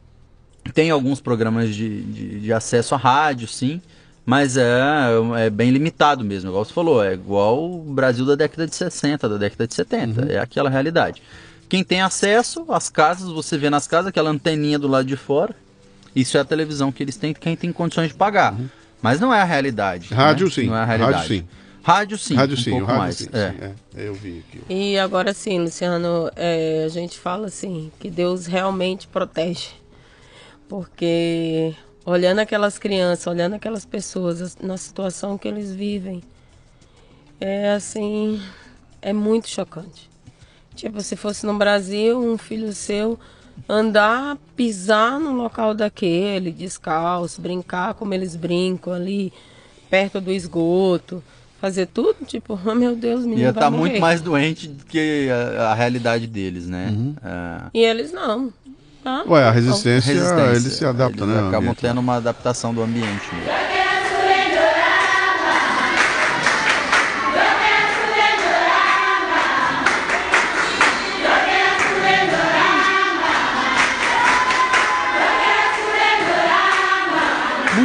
tem alguns programas de, de, de acesso à rádio, sim. Mas é, é bem limitado mesmo, igual você falou, é igual o Brasil da década de 60, da década de 70, uhum. é aquela realidade. Quem tem acesso às casas, você vê nas casas aquela anteninha do lado de fora, isso é a televisão que eles têm, quem tem condições de pagar. Uhum. Mas não é a realidade. Rádio né? sim. Não é a realidade. Rádio sim. Rádio sim. Rádio um sim, pouco rádio mais. sim, é. sim é. Eu vi aqui. E agora sim, Luciano, é, a gente fala assim, que Deus realmente protege. Porque olhando aquelas crianças, olhando aquelas pessoas na situação que eles vivem, é assim, é muito chocante. Tipo, se fosse no Brasil, um filho seu andar, pisar no local daquele, descalço, brincar como eles brincam ali, perto do esgoto, fazer tudo, tipo, oh, meu Deus, menino Ia estar tá muito mais doente do que a, a realidade deles, né? Uhum. É... E eles não. Ah, Ué, a resistência, resistência eles se adaptam, eles né? Acabam tendo uma adaptação do ambiente. Né?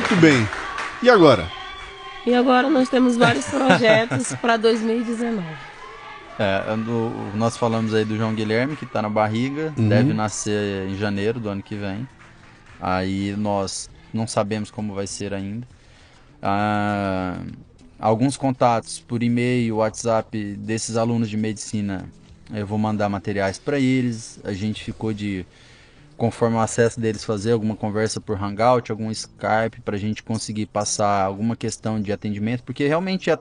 Muito bem. E agora? E agora nós temos vários projetos para 2019. É, nós falamos aí do João Guilherme, que está na barriga, uhum. deve nascer em janeiro do ano que vem. Aí nós não sabemos como vai ser ainda. Ah, alguns contatos por e-mail, WhatsApp desses alunos de medicina, eu vou mandar materiais para eles. A gente ficou de, conforme o acesso deles, fazer alguma conversa por Hangout, algum Skype, para a gente conseguir passar alguma questão de atendimento, porque realmente a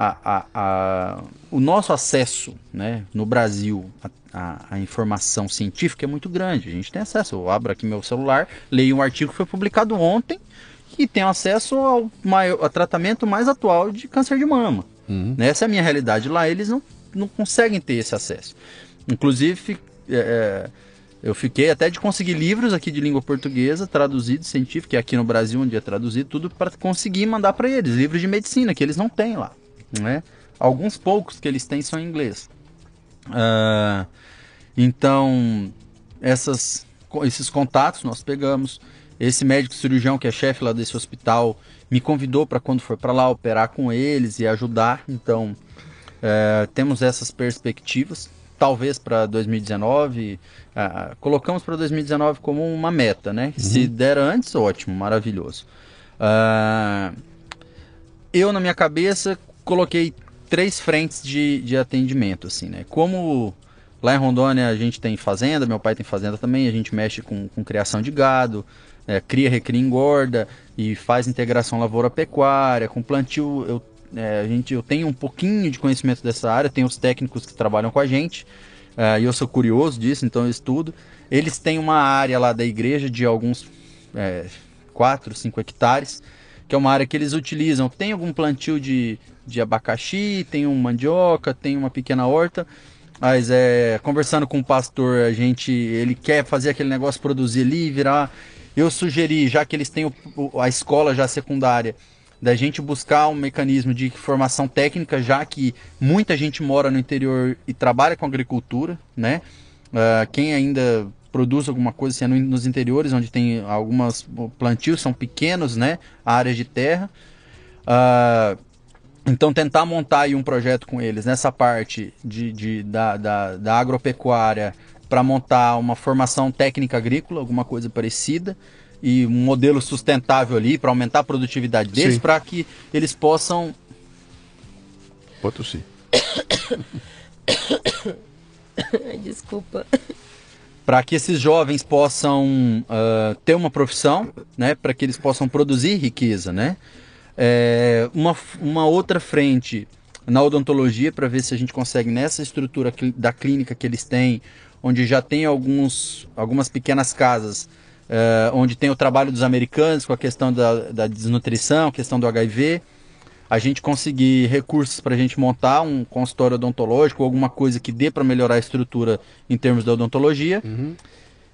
a, a, o nosso acesso né, no Brasil à informação científica é muito grande. A gente tem acesso. Eu abro aqui meu celular, leio um artigo que foi publicado ontem e tenho acesso ao, maior, ao tratamento mais atual de câncer de mama. Uhum. Essa é a minha realidade. Lá eles não, não conseguem ter esse acesso. Inclusive, é, é eu fiquei até de conseguir livros aqui de língua portuguesa, traduzidos, científicos, que é aqui no Brasil onde é traduzido, tudo para conseguir mandar para eles. Livros de medicina, que eles não têm lá né? Alguns poucos que eles têm são em inglês. Uh, então, essas, esses contatos nós pegamos. Esse médico cirurgião que é chefe lá desse hospital me convidou para quando for para lá operar com eles e ajudar. Então, uh, temos essas perspectivas. Talvez para 2019, uh, colocamos para 2019 como uma meta, né? Uhum. Se der antes, ótimo, maravilhoso. Uh, eu, na minha cabeça, coloquei três frentes de, de atendimento, assim, né? Como lá em Rondônia a gente tem fazenda, meu pai tem fazenda também, a gente mexe com, com criação de gado, é, cria, recria, engorda e faz integração lavoura-pecuária, com plantio, eu, é, a gente, eu tenho um pouquinho de conhecimento dessa área, tem os técnicos que trabalham com a gente, é, e eu sou curioso disso, então eu estudo. Eles têm uma área lá da igreja de alguns é, 4, 5 hectares, que é uma área que eles utilizam. Tem algum plantio de, de abacaxi, tem um mandioca, tem uma pequena horta. Mas é, conversando com o pastor, a gente, ele quer fazer aquele negócio produzir ali, virar. Eu sugeri, já que eles têm o, a escola já secundária, da gente buscar um mecanismo de formação técnica, já que muita gente mora no interior e trabalha com agricultura, né? Uh, quem ainda produz alguma coisa assim, é nos interiores, onde tem algumas plantios, são pequenos, né? Áreas de terra. Uh, então, tentar montar aí um projeto com eles nessa parte de, de da, da, da agropecuária para montar uma formação técnica agrícola, alguma coisa parecida, e um modelo sustentável ali para aumentar a produtividade deles, para que eles possam. Pode sim. Desculpa. Para que esses jovens possam uh, ter uma profissão, né? Para que eles possam produzir riqueza, né? É, uma, uma outra frente na odontologia para ver se a gente consegue nessa estrutura da clínica que eles têm, onde já tem alguns, algumas pequenas casas, uh, onde tem o trabalho dos americanos com a questão da, da desnutrição, questão do HIV, a gente conseguir recursos para a gente montar um consultório odontológico, alguma coisa que dê para melhorar a estrutura em termos da odontologia. Uhum.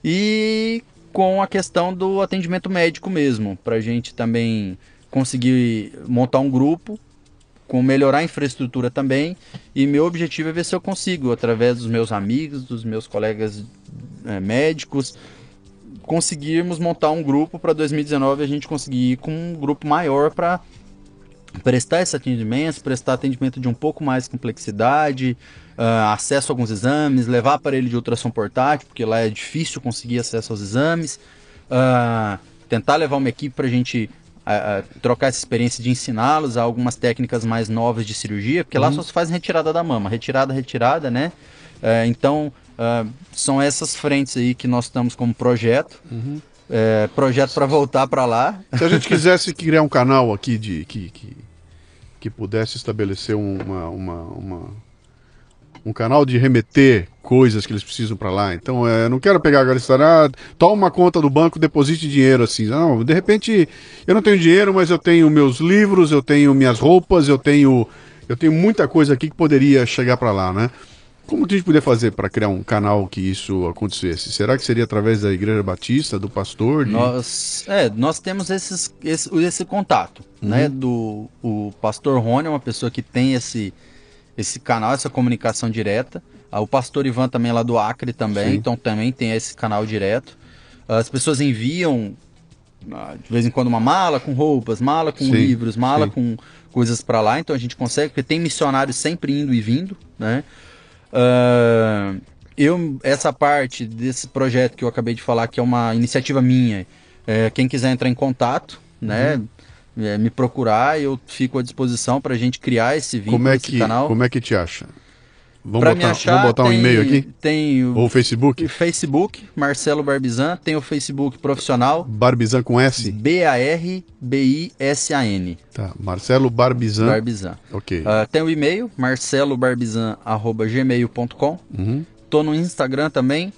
E com a questão do atendimento médico mesmo, para a gente também conseguir montar um grupo com melhorar a infraestrutura também. E meu objetivo é ver se eu consigo, através dos meus amigos, dos meus colegas é, médicos, conseguirmos montar um grupo para 2019 a gente conseguir ir com um grupo maior para prestar esse atendimento, prestar atendimento de um pouco mais complexidade, uh, acesso a alguns exames, levar aparelho de ultrassom portátil, porque lá é difícil conseguir acesso aos exames, uh, tentar levar uma equipe para a gente uh, trocar essa experiência de ensiná-los a algumas técnicas mais novas de cirurgia, porque uhum. lá só se faz retirada da mama, retirada, retirada, né? então, são essas frentes aí que nós estamos como projeto. Uhum. É, projeto para voltar para lá. Se a gente quisesse criar um canal aqui de que, que, que pudesse estabelecer uma, uma, uma, um canal de remeter coisas que eles precisam para lá. Então, é, não quero pegar agora e ah, toma conta do banco, deposite dinheiro assim. Não, de repente, eu não tenho dinheiro, mas eu tenho meus livros, eu tenho minhas roupas, eu tenho eu tenho muita coisa aqui que poderia chegar para lá, né? Como que a gente poderia fazer para criar um canal que isso acontecesse? Será que seria através da Igreja Batista, do pastor? De... Nós, é, nós temos esses, esse, esse contato, uhum. né? Do o pastor Rony é uma pessoa que tem esse, esse canal, essa comunicação direta. Ah, o pastor Ivan também é lá do Acre também, Sim. então também tem esse canal direto. As pessoas enviam ah, de vez em quando uma mala com roupas, mala com Sim. livros, mala Sim. com coisas para lá, então a gente consegue, porque tem missionários sempre indo e vindo, né? Uh, eu, essa parte desse projeto que eu acabei de falar, que é uma iniciativa minha, é, quem quiser entrar em contato, né? Uhum. É, me procurar, eu fico à disposição para a gente criar esse vídeo como é que, canal. Como é que te acha? Vamos pra botar, achar, vamos botar um e-mail aqui? Tem o, Ou Facebook? Facebook, Marcelo Barbizan. Tem o Facebook profissional. Barbizan com S? B-A-R-B-I-S-A-N. Tá, Marcelo Barbizan. Barbizan. Ok. Uh, tem o e-mail, marcelobarbizan.gmail.com. Uhum. Tô no Instagram também,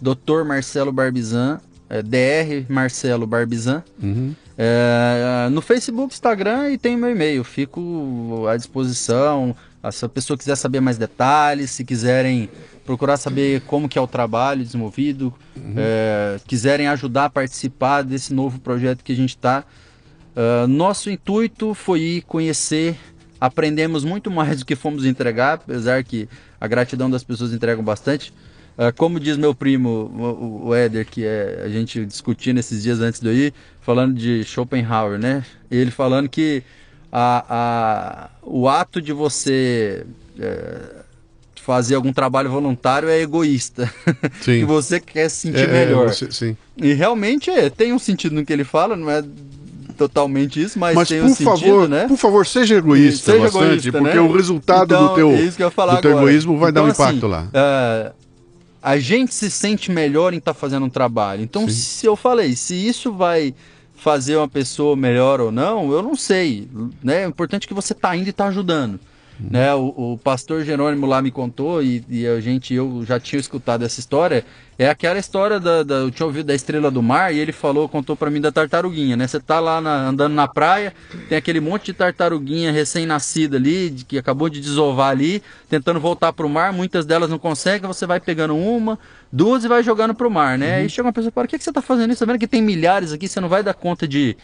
Dr. Marcelo Barbizan, é, DR Marcelo Barbizan. Uhum. É, no Facebook, Instagram e tem meu e-mail. Fico à disposição. Se a pessoa quiser saber mais detalhes, se quiserem procurar saber como que é o trabalho desenvolvido, uhum. é, quiserem ajudar a participar desse novo projeto que a gente está. É, nosso intuito foi ir conhecer, aprendemos muito mais do que fomos entregar, apesar que a gratidão das pessoas entregam bastante. Uh, como diz meu primo, o, Éder, que é, a gente discutindo esses dias antes ir, falando de Schopenhauer, né? Ele falando que a, a, o ato de você é, fazer algum trabalho voluntário é egoísta. Sim. que você quer se sentir é, é melhor. Você, sim. E realmente é, tem um sentido no que ele fala, não é totalmente isso, mas, mas tem um sentido, favor, né? Por favor, seja egoísta seja bastante, egoísta, porque né? o resultado então, do teu, é do teu egoísmo vai então, dar um assim, impacto lá. Uh, a gente se sente melhor em estar tá fazendo um trabalho. Então, Sim. se eu falei, se isso vai fazer uma pessoa melhor ou não, eu não sei. Né? O importante é que você está indo e está ajudando. Né? O, o, pastor Jerônimo lá me contou e, e, a gente, eu já tinha escutado essa história. É aquela história da, da eu tinha ouvido da estrela do mar e ele falou, contou para mim da tartaruguinha, né? Você tá lá na, andando na praia, tem aquele monte de tartaruguinha recém-nascida ali, de, que acabou de desovar ali, tentando voltar pro mar, muitas delas não conseguem, você vai pegando uma, duas e vai jogando pro mar, né? Uhum. Aí chega uma pessoa, para que, que você tá fazendo isso? Tá vendo que tem milhares aqui, você não vai dar conta de,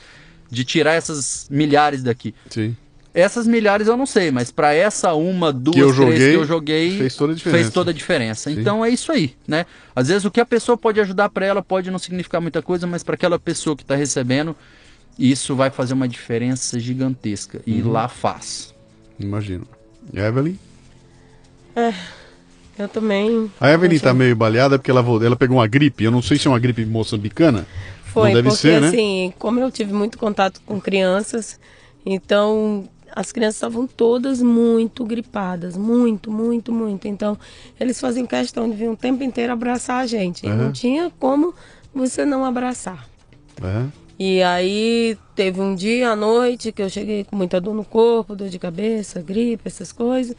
de tirar essas milhares daqui. Sim. Essas milhares eu não sei, mas para essa uma, duas, que três joguei, que eu joguei, fez toda a diferença. Fez toda a diferença. Então é isso aí, né? Às vezes o que a pessoa pode ajudar para ela pode não significar muita coisa, mas para aquela pessoa que está recebendo, isso vai fazer uma diferença gigantesca. E uhum. lá faz. Imagino. Evelyn? É, eu também. A Evelyn está meio baleada porque ela, ela pegou uma gripe. Eu não sei se é uma gripe moçambicana. Foi, deve porque ser, né? assim, como eu tive muito contato com crianças, então as crianças estavam todas muito gripadas, muito, muito, muito. Então, eles faziam questão de vir o tempo inteiro abraçar a gente. Uhum. Não tinha como você não abraçar. Uhum. E aí teve um dia à noite que eu cheguei com muita dor no corpo, dor de cabeça, gripe, essas coisas.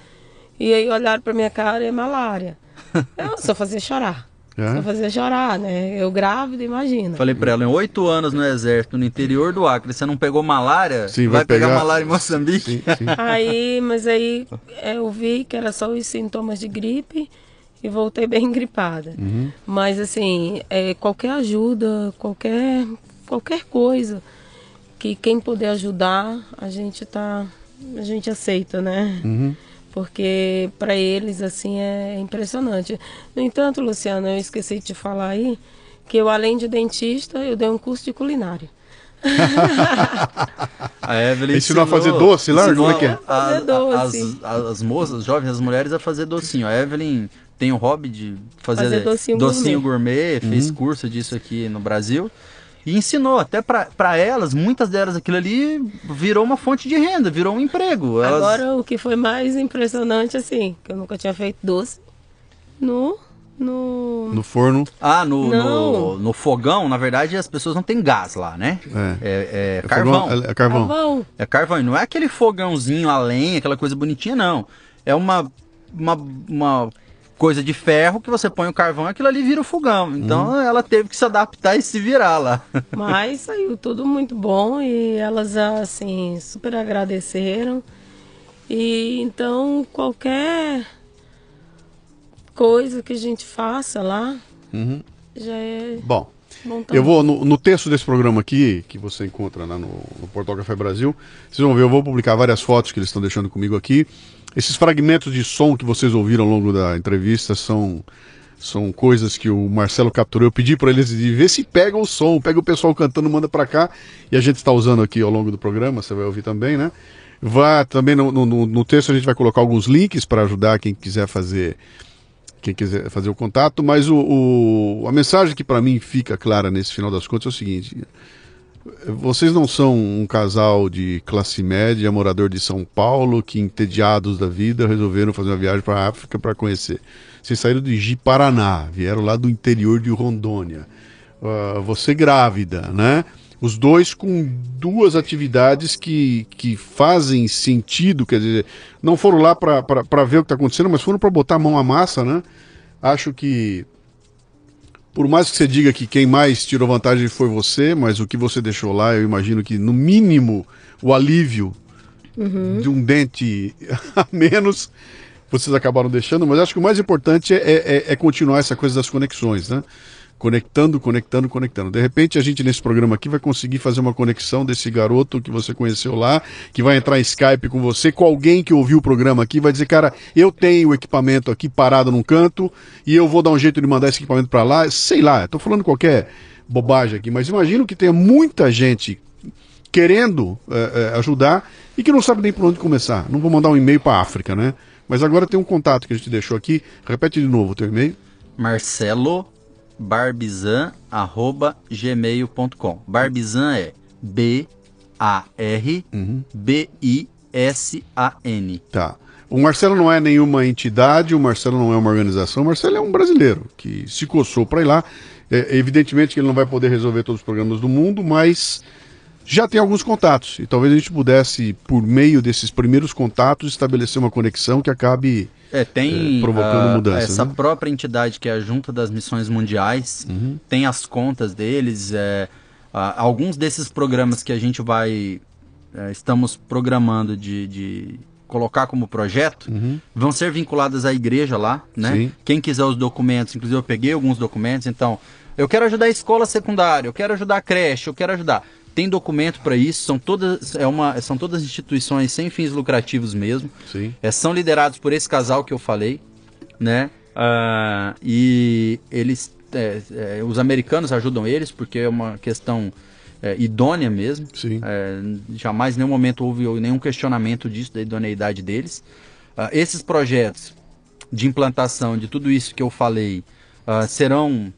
E aí olharam pra minha cara e é malária. Eu só fazia chorar. É? Só fazia chorar, né? Eu grávida, imagina. Falei pra ela, em oito anos no exército, no interior do Acre, você não pegou malária? Sim, vai, vai pegar... pegar... malária em Moçambique? Sim, sim. Aí, mas aí é, eu vi que era só os sintomas de gripe e voltei bem gripada. Uhum. Mas assim, é, qualquer ajuda, qualquer, qualquer coisa que quem puder ajudar, a gente tá. A gente aceita, né? Uhum porque para eles assim é impressionante. No entanto, Luciana, eu esqueci de te falar aí que eu além de dentista, eu dei um curso de culinária. a Evelyn ensinou, ensinou a fazer doce lá? Como é que é? A, fazer doce. As, as, moças, as jovens, as mulheres a fazer docinho. A Evelyn tem o hobby de fazer, fazer docinho, docinho gourmet, gourmet fez uhum. curso disso aqui no Brasil. E ensinou, até para elas, muitas delas, aquilo ali virou uma fonte de renda, virou um emprego. Elas... Agora, o que foi mais impressionante, assim, que eu nunca tinha feito doce, no... No... no forno? Ah, no, no, no, fogão, na verdade, as pessoas não têm gás lá, né? É, é, é carvão. Fogão, é, é carvão. carvão. É carvão. E não é aquele fogãozinho a lenha, aquela coisa bonitinha, não. É uma, uma, uma coisa de ferro que você põe o carvão aquilo ali vira o fogão. Então uhum. ela teve que se adaptar e se virar lá. Mas saiu tudo muito bom e elas assim super agradeceram. E então qualquer coisa que a gente faça lá uhum. já é bom. Eu vou, no, no, texto desse programa aqui, que você encontra lá no, no Portal Café Brasil, vocês vão ver, eu vou publicar várias fotos que eles estão deixando comigo aqui. Esses fragmentos de som que vocês ouviram ao longo da entrevista são, são coisas que o Marcelo capturou. Eu pedi para eles de ver se pega o som, pega o pessoal cantando, manda para cá. E a gente está usando aqui ao longo do programa, você vai ouvir também, né? Vá também no, no, no texto a gente vai colocar alguns links para ajudar quem quiser fazer quem quiser fazer o contato, mas o, o a mensagem que para mim fica clara nesse final das contas é o seguinte: vocês não são um casal de classe média, morador de São Paulo, que entediados da vida resolveram fazer uma viagem para a África para conhecer. Vocês saíram de Ji-Paraná, vieram lá do interior de Rondônia. Uh, você grávida, né? Os dois com duas atividades que, que fazem sentido, quer dizer, não foram lá para ver o que está acontecendo, mas foram para botar a mão à massa, né? Acho que, por mais que você diga que quem mais tirou vantagem foi você, mas o que você deixou lá, eu imagino que, no mínimo, o alívio uhum. de um dente a menos vocês acabaram deixando, mas acho que o mais importante é, é, é continuar essa coisa das conexões, né? Conectando, conectando, conectando. De repente a gente nesse programa aqui vai conseguir fazer uma conexão desse garoto que você conheceu lá, que vai entrar em Skype com você, com alguém que ouviu o programa aqui, vai dizer, cara, eu tenho o equipamento aqui parado num canto e eu vou dar um jeito de mandar esse equipamento para lá, sei lá, estou falando qualquer bobagem aqui, mas imagino que tenha muita gente querendo é, é, ajudar e que não sabe nem por onde começar. Não vou mandar um e-mail para África, né? Mas agora tem um contato que a gente deixou aqui. Repete de novo o teu e-mail. Marcelo barbizan@gmail.com. Barbizan é B A R B I S A N. Tá. O Marcelo não é nenhuma entidade, o Marcelo não é uma organização, o Marcelo é um brasileiro que se coçou para ir lá. É, evidentemente que ele não vai poder resolver todos os problemas do mundo, mas já tem alguns contatos. E talvez a gente pudesse, por meio desses primeiros contatos, estabelecer uma conexão que acabe é, tem é, provocando mudanças. Essa né? própria entidade que é a Junta das Missões Mundiais uhum. tem as contas deles. É, alguns desses programas que a gente vai é, estamos programando de, de, colocar como projeto uhum. vão ser vinculadas à igreja lá, né? Sim. Quem quiser os documentos, inclusive eu peguei alguns documentos, então eu quero ajudar a escola secundária, eu quero ajudar a creche, eu quero ajudar tem documento para isso, são todas, é uma, são todas instituições sem fins lucrativos mesmo. Sim. É, são liderados por esse casal que eu falei, né? Uh, e eles, é, é, os americanos ajudam eles porque é uma questão é, idônea mesmo. Sim. É, jamais, em nenhum momento houve nenhum questionamento disso, da idoneidade deles. Uh, esses projetos de implantação de tudo isso que eu falei uh, serão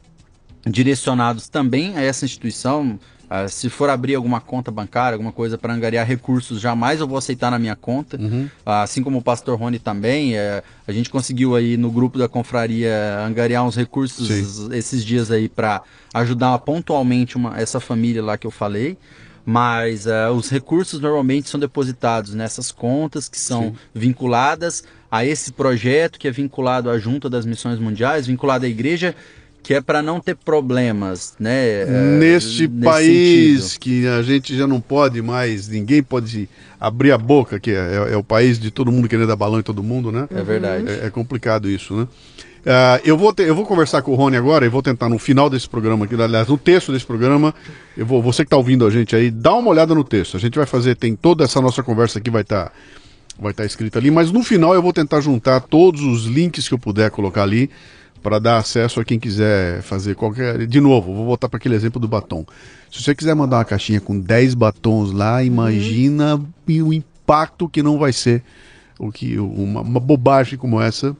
direcionados também a essa instituição Uh, se for abrir alguma conta bancária, alguma coisa para angariar recursos, jamais eu vou aceitar na minha conta. Uhum. Uh, assim como o pastor Rony também, uh, a gente conseguiu aí no grupo da confraria angariar uns recursos Sim. esses dias aí para ajudar pontualmente uma, essa família lá que eu falei. Mas uh, os recursos normalmente são depositados nessas contas que são Sim. vinculadas a esse projeto, que é vinculado à Junta das Missões Mundiais, vinculado à igreja que é para não ter problemas, né? É, neste país sentido. que a gente já não pode mais, ninguém pode abrir a boca, que é, é, é, o país de todo mundo querendo dar balão em todo mundo, né? É verdade. É, é complicado isso, né? Uh, eu, vou ter, eu vou conversar com o Rony agora e vou tentar no final desse programa aqui, aliás, no texto desse programa, eu vou, você que está ouvindo a gente aí, dá uma olhada no texto. A gente vai fazer, tem toda essa nossa conversa aqui vai estar tá, vai estar tá escrita ali, mas no final eu vou tentar juntar todos os links que eu puder colocar ali para dar acesso a quem quiser fazer qualquer. De novo, vou voltar para aquele exemplo do batom. Se você quiser mandar uma caixinha com 10 batons lá, imagina uhum. o impacto que não vai ser o que uma, uma bobagem como essa.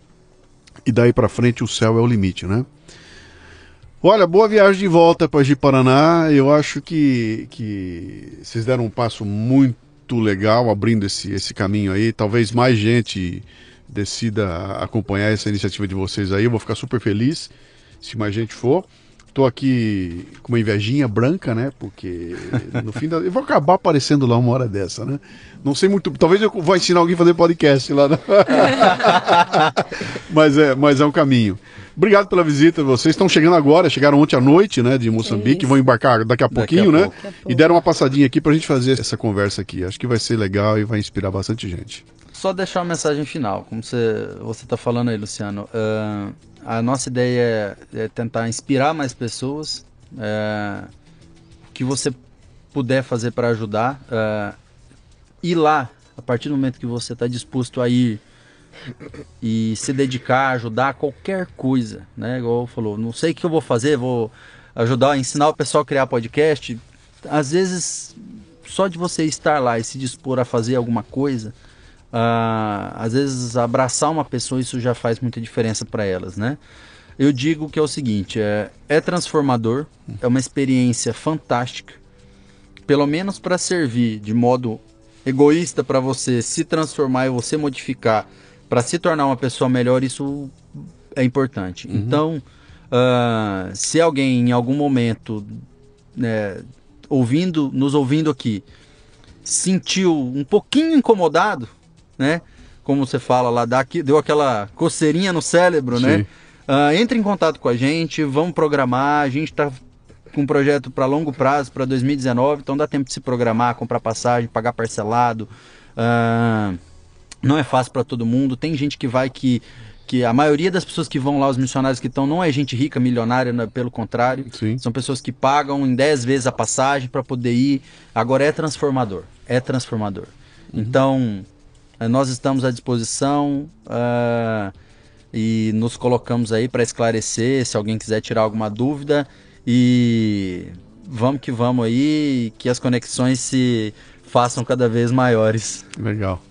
E daí para frente o céu é o limite, né? Olha, boa viagem de volta para Ji-Paraná. Eu acho que, que vocês deram um passo muito legal abrindo esse, esse caminho aí. Talvez mais gente decida acompanhar essa iniciativa de vocês aí. Eu vou ficar super feliz se mais gente for. Tô aqui com uma invejinha branca, né? Porque no fim da... eu vou acabar aparecendo lá uma hora dessa, né? Não sei muito. Talvez eu vou ensinar alguém a fazer podcast lá. Né? mas, é, mas é um caminho. Obrigado pela visita. Vocês estão chegando agora, chegaram ontem à noite, né, de Moçambique, vão embarcar daqui a pouquinho, daqui a né? Pouco. E deram uma passadinha aqui para a gente fazer essa conversa aqui. Acho que vai ser legal e vai inspirar bastante gente só deixar uma mensagem final, como você você está falando aí, Luciano. Uh, a nossa ideia é, é, tentar inspirar mais pessoas. Uh, que você puder fazer para ajudar, uh, ir lá a partir do momento que você está disposto a ir e se dedicar, ajudar qualquer coisa, né? Igual falou, não sei o que eu vou fazer, vou ajudar, ensinar o pessoal a criar podcast. Às vezes, só de você estar lá e se dispor a fazer alguma coisa, Uh, às vezes abraçar uma pessoa isso já faz muita diferença para elas, né? Eu digo que é o seguinte, é, é transformador, é uma experiência fantástica, pelo menos para servir de modo egoísta para você se transformar e você modificar para se tornar uma pessoa melhor, isso é importante. Uhum. Então, uh, se alguém em algum momento, né, ouvindo, nos ouvindo aqui, sentiu um pouquinho incomodado, né? Como você fala lá, dá deu aquela coceirinha no cérebro, né? Sim. né? Uh, entre em contato com a gente, vamos programar. A gente está com um projeto para longo prazo, para 2019, então dá tempo de se programar, comprar passagem, pagar parcelado. Uh, não é fácil para todo mundo. Tem gente que vai que que a maioria das pessoas que vão lá, os missionários que estão, não é gente rica, milionária, né? pelo contrário. Sim. São pessoas que pagam em 10 vezes a passagem para poder ir. Agora é transformador. É transformador. Uhum. Então, nós estamos à disposição uh, e nos colocamos aí para esclarecer se alguém quiser tirar alguma dúvida. E vamos que vamos aí, que as conexões se façam cada vez maiores. Legal,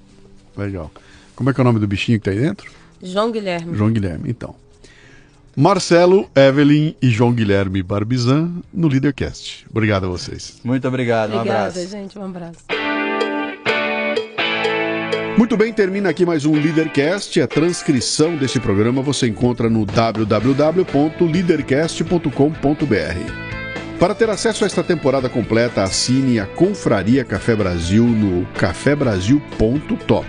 legal. Como é que é o nome do bichinho que está aí dentro? João Guilherme. João Guilherme, então. Marcelo, Evelyn e João Guilherme Barbizan no Leadercast. Obrigado a vocês. Muito obrigado, Obrigada, um abraço. gente, um abraço. Muito bem, termina aqui mais um Leadercast. A transcrição deste programa você encontra no www.leadercast.com.br. Para ter acesso a esta temporada completa, assine a Confraria Café Brasil no cafebrasil.top.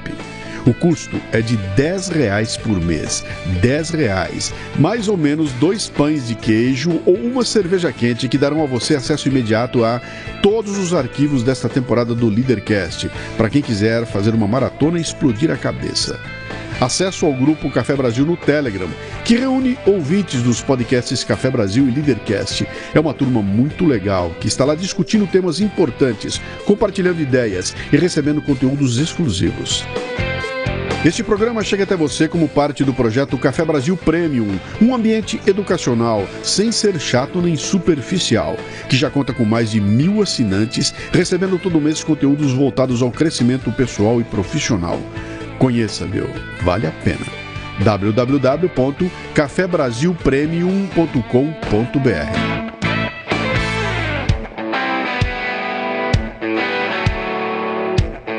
O custo é de 10 reais por mês. 10 reais. Mais ou menos dois pães de queijo ou uma cerveja quente que darão a você acesso imediato a todos os arquivos desta temporada do Leadercast, para quem quiser fazer uma maratona e explodir a cabeça. Acesso ao grupo Café Brasil no Telegram, que reúne ouvintes dos podcasts Café Brasil e Leadercast. É uma turma muito legal que está lá discutindo temas importantes, compartilhando ideias e recebendo conteúdos exclusivos. Este programa chega até você como parte do projeto Café Brasil Premium, um ambiente educacional, sem ser chato nem superficial, que já conta com mais de mil assinantes, recebendo todo mês conteúdos voltados ao crescimento pessoal e profissional. Conheça, meu, vale a pena. www.cafebrasilpremium.com.br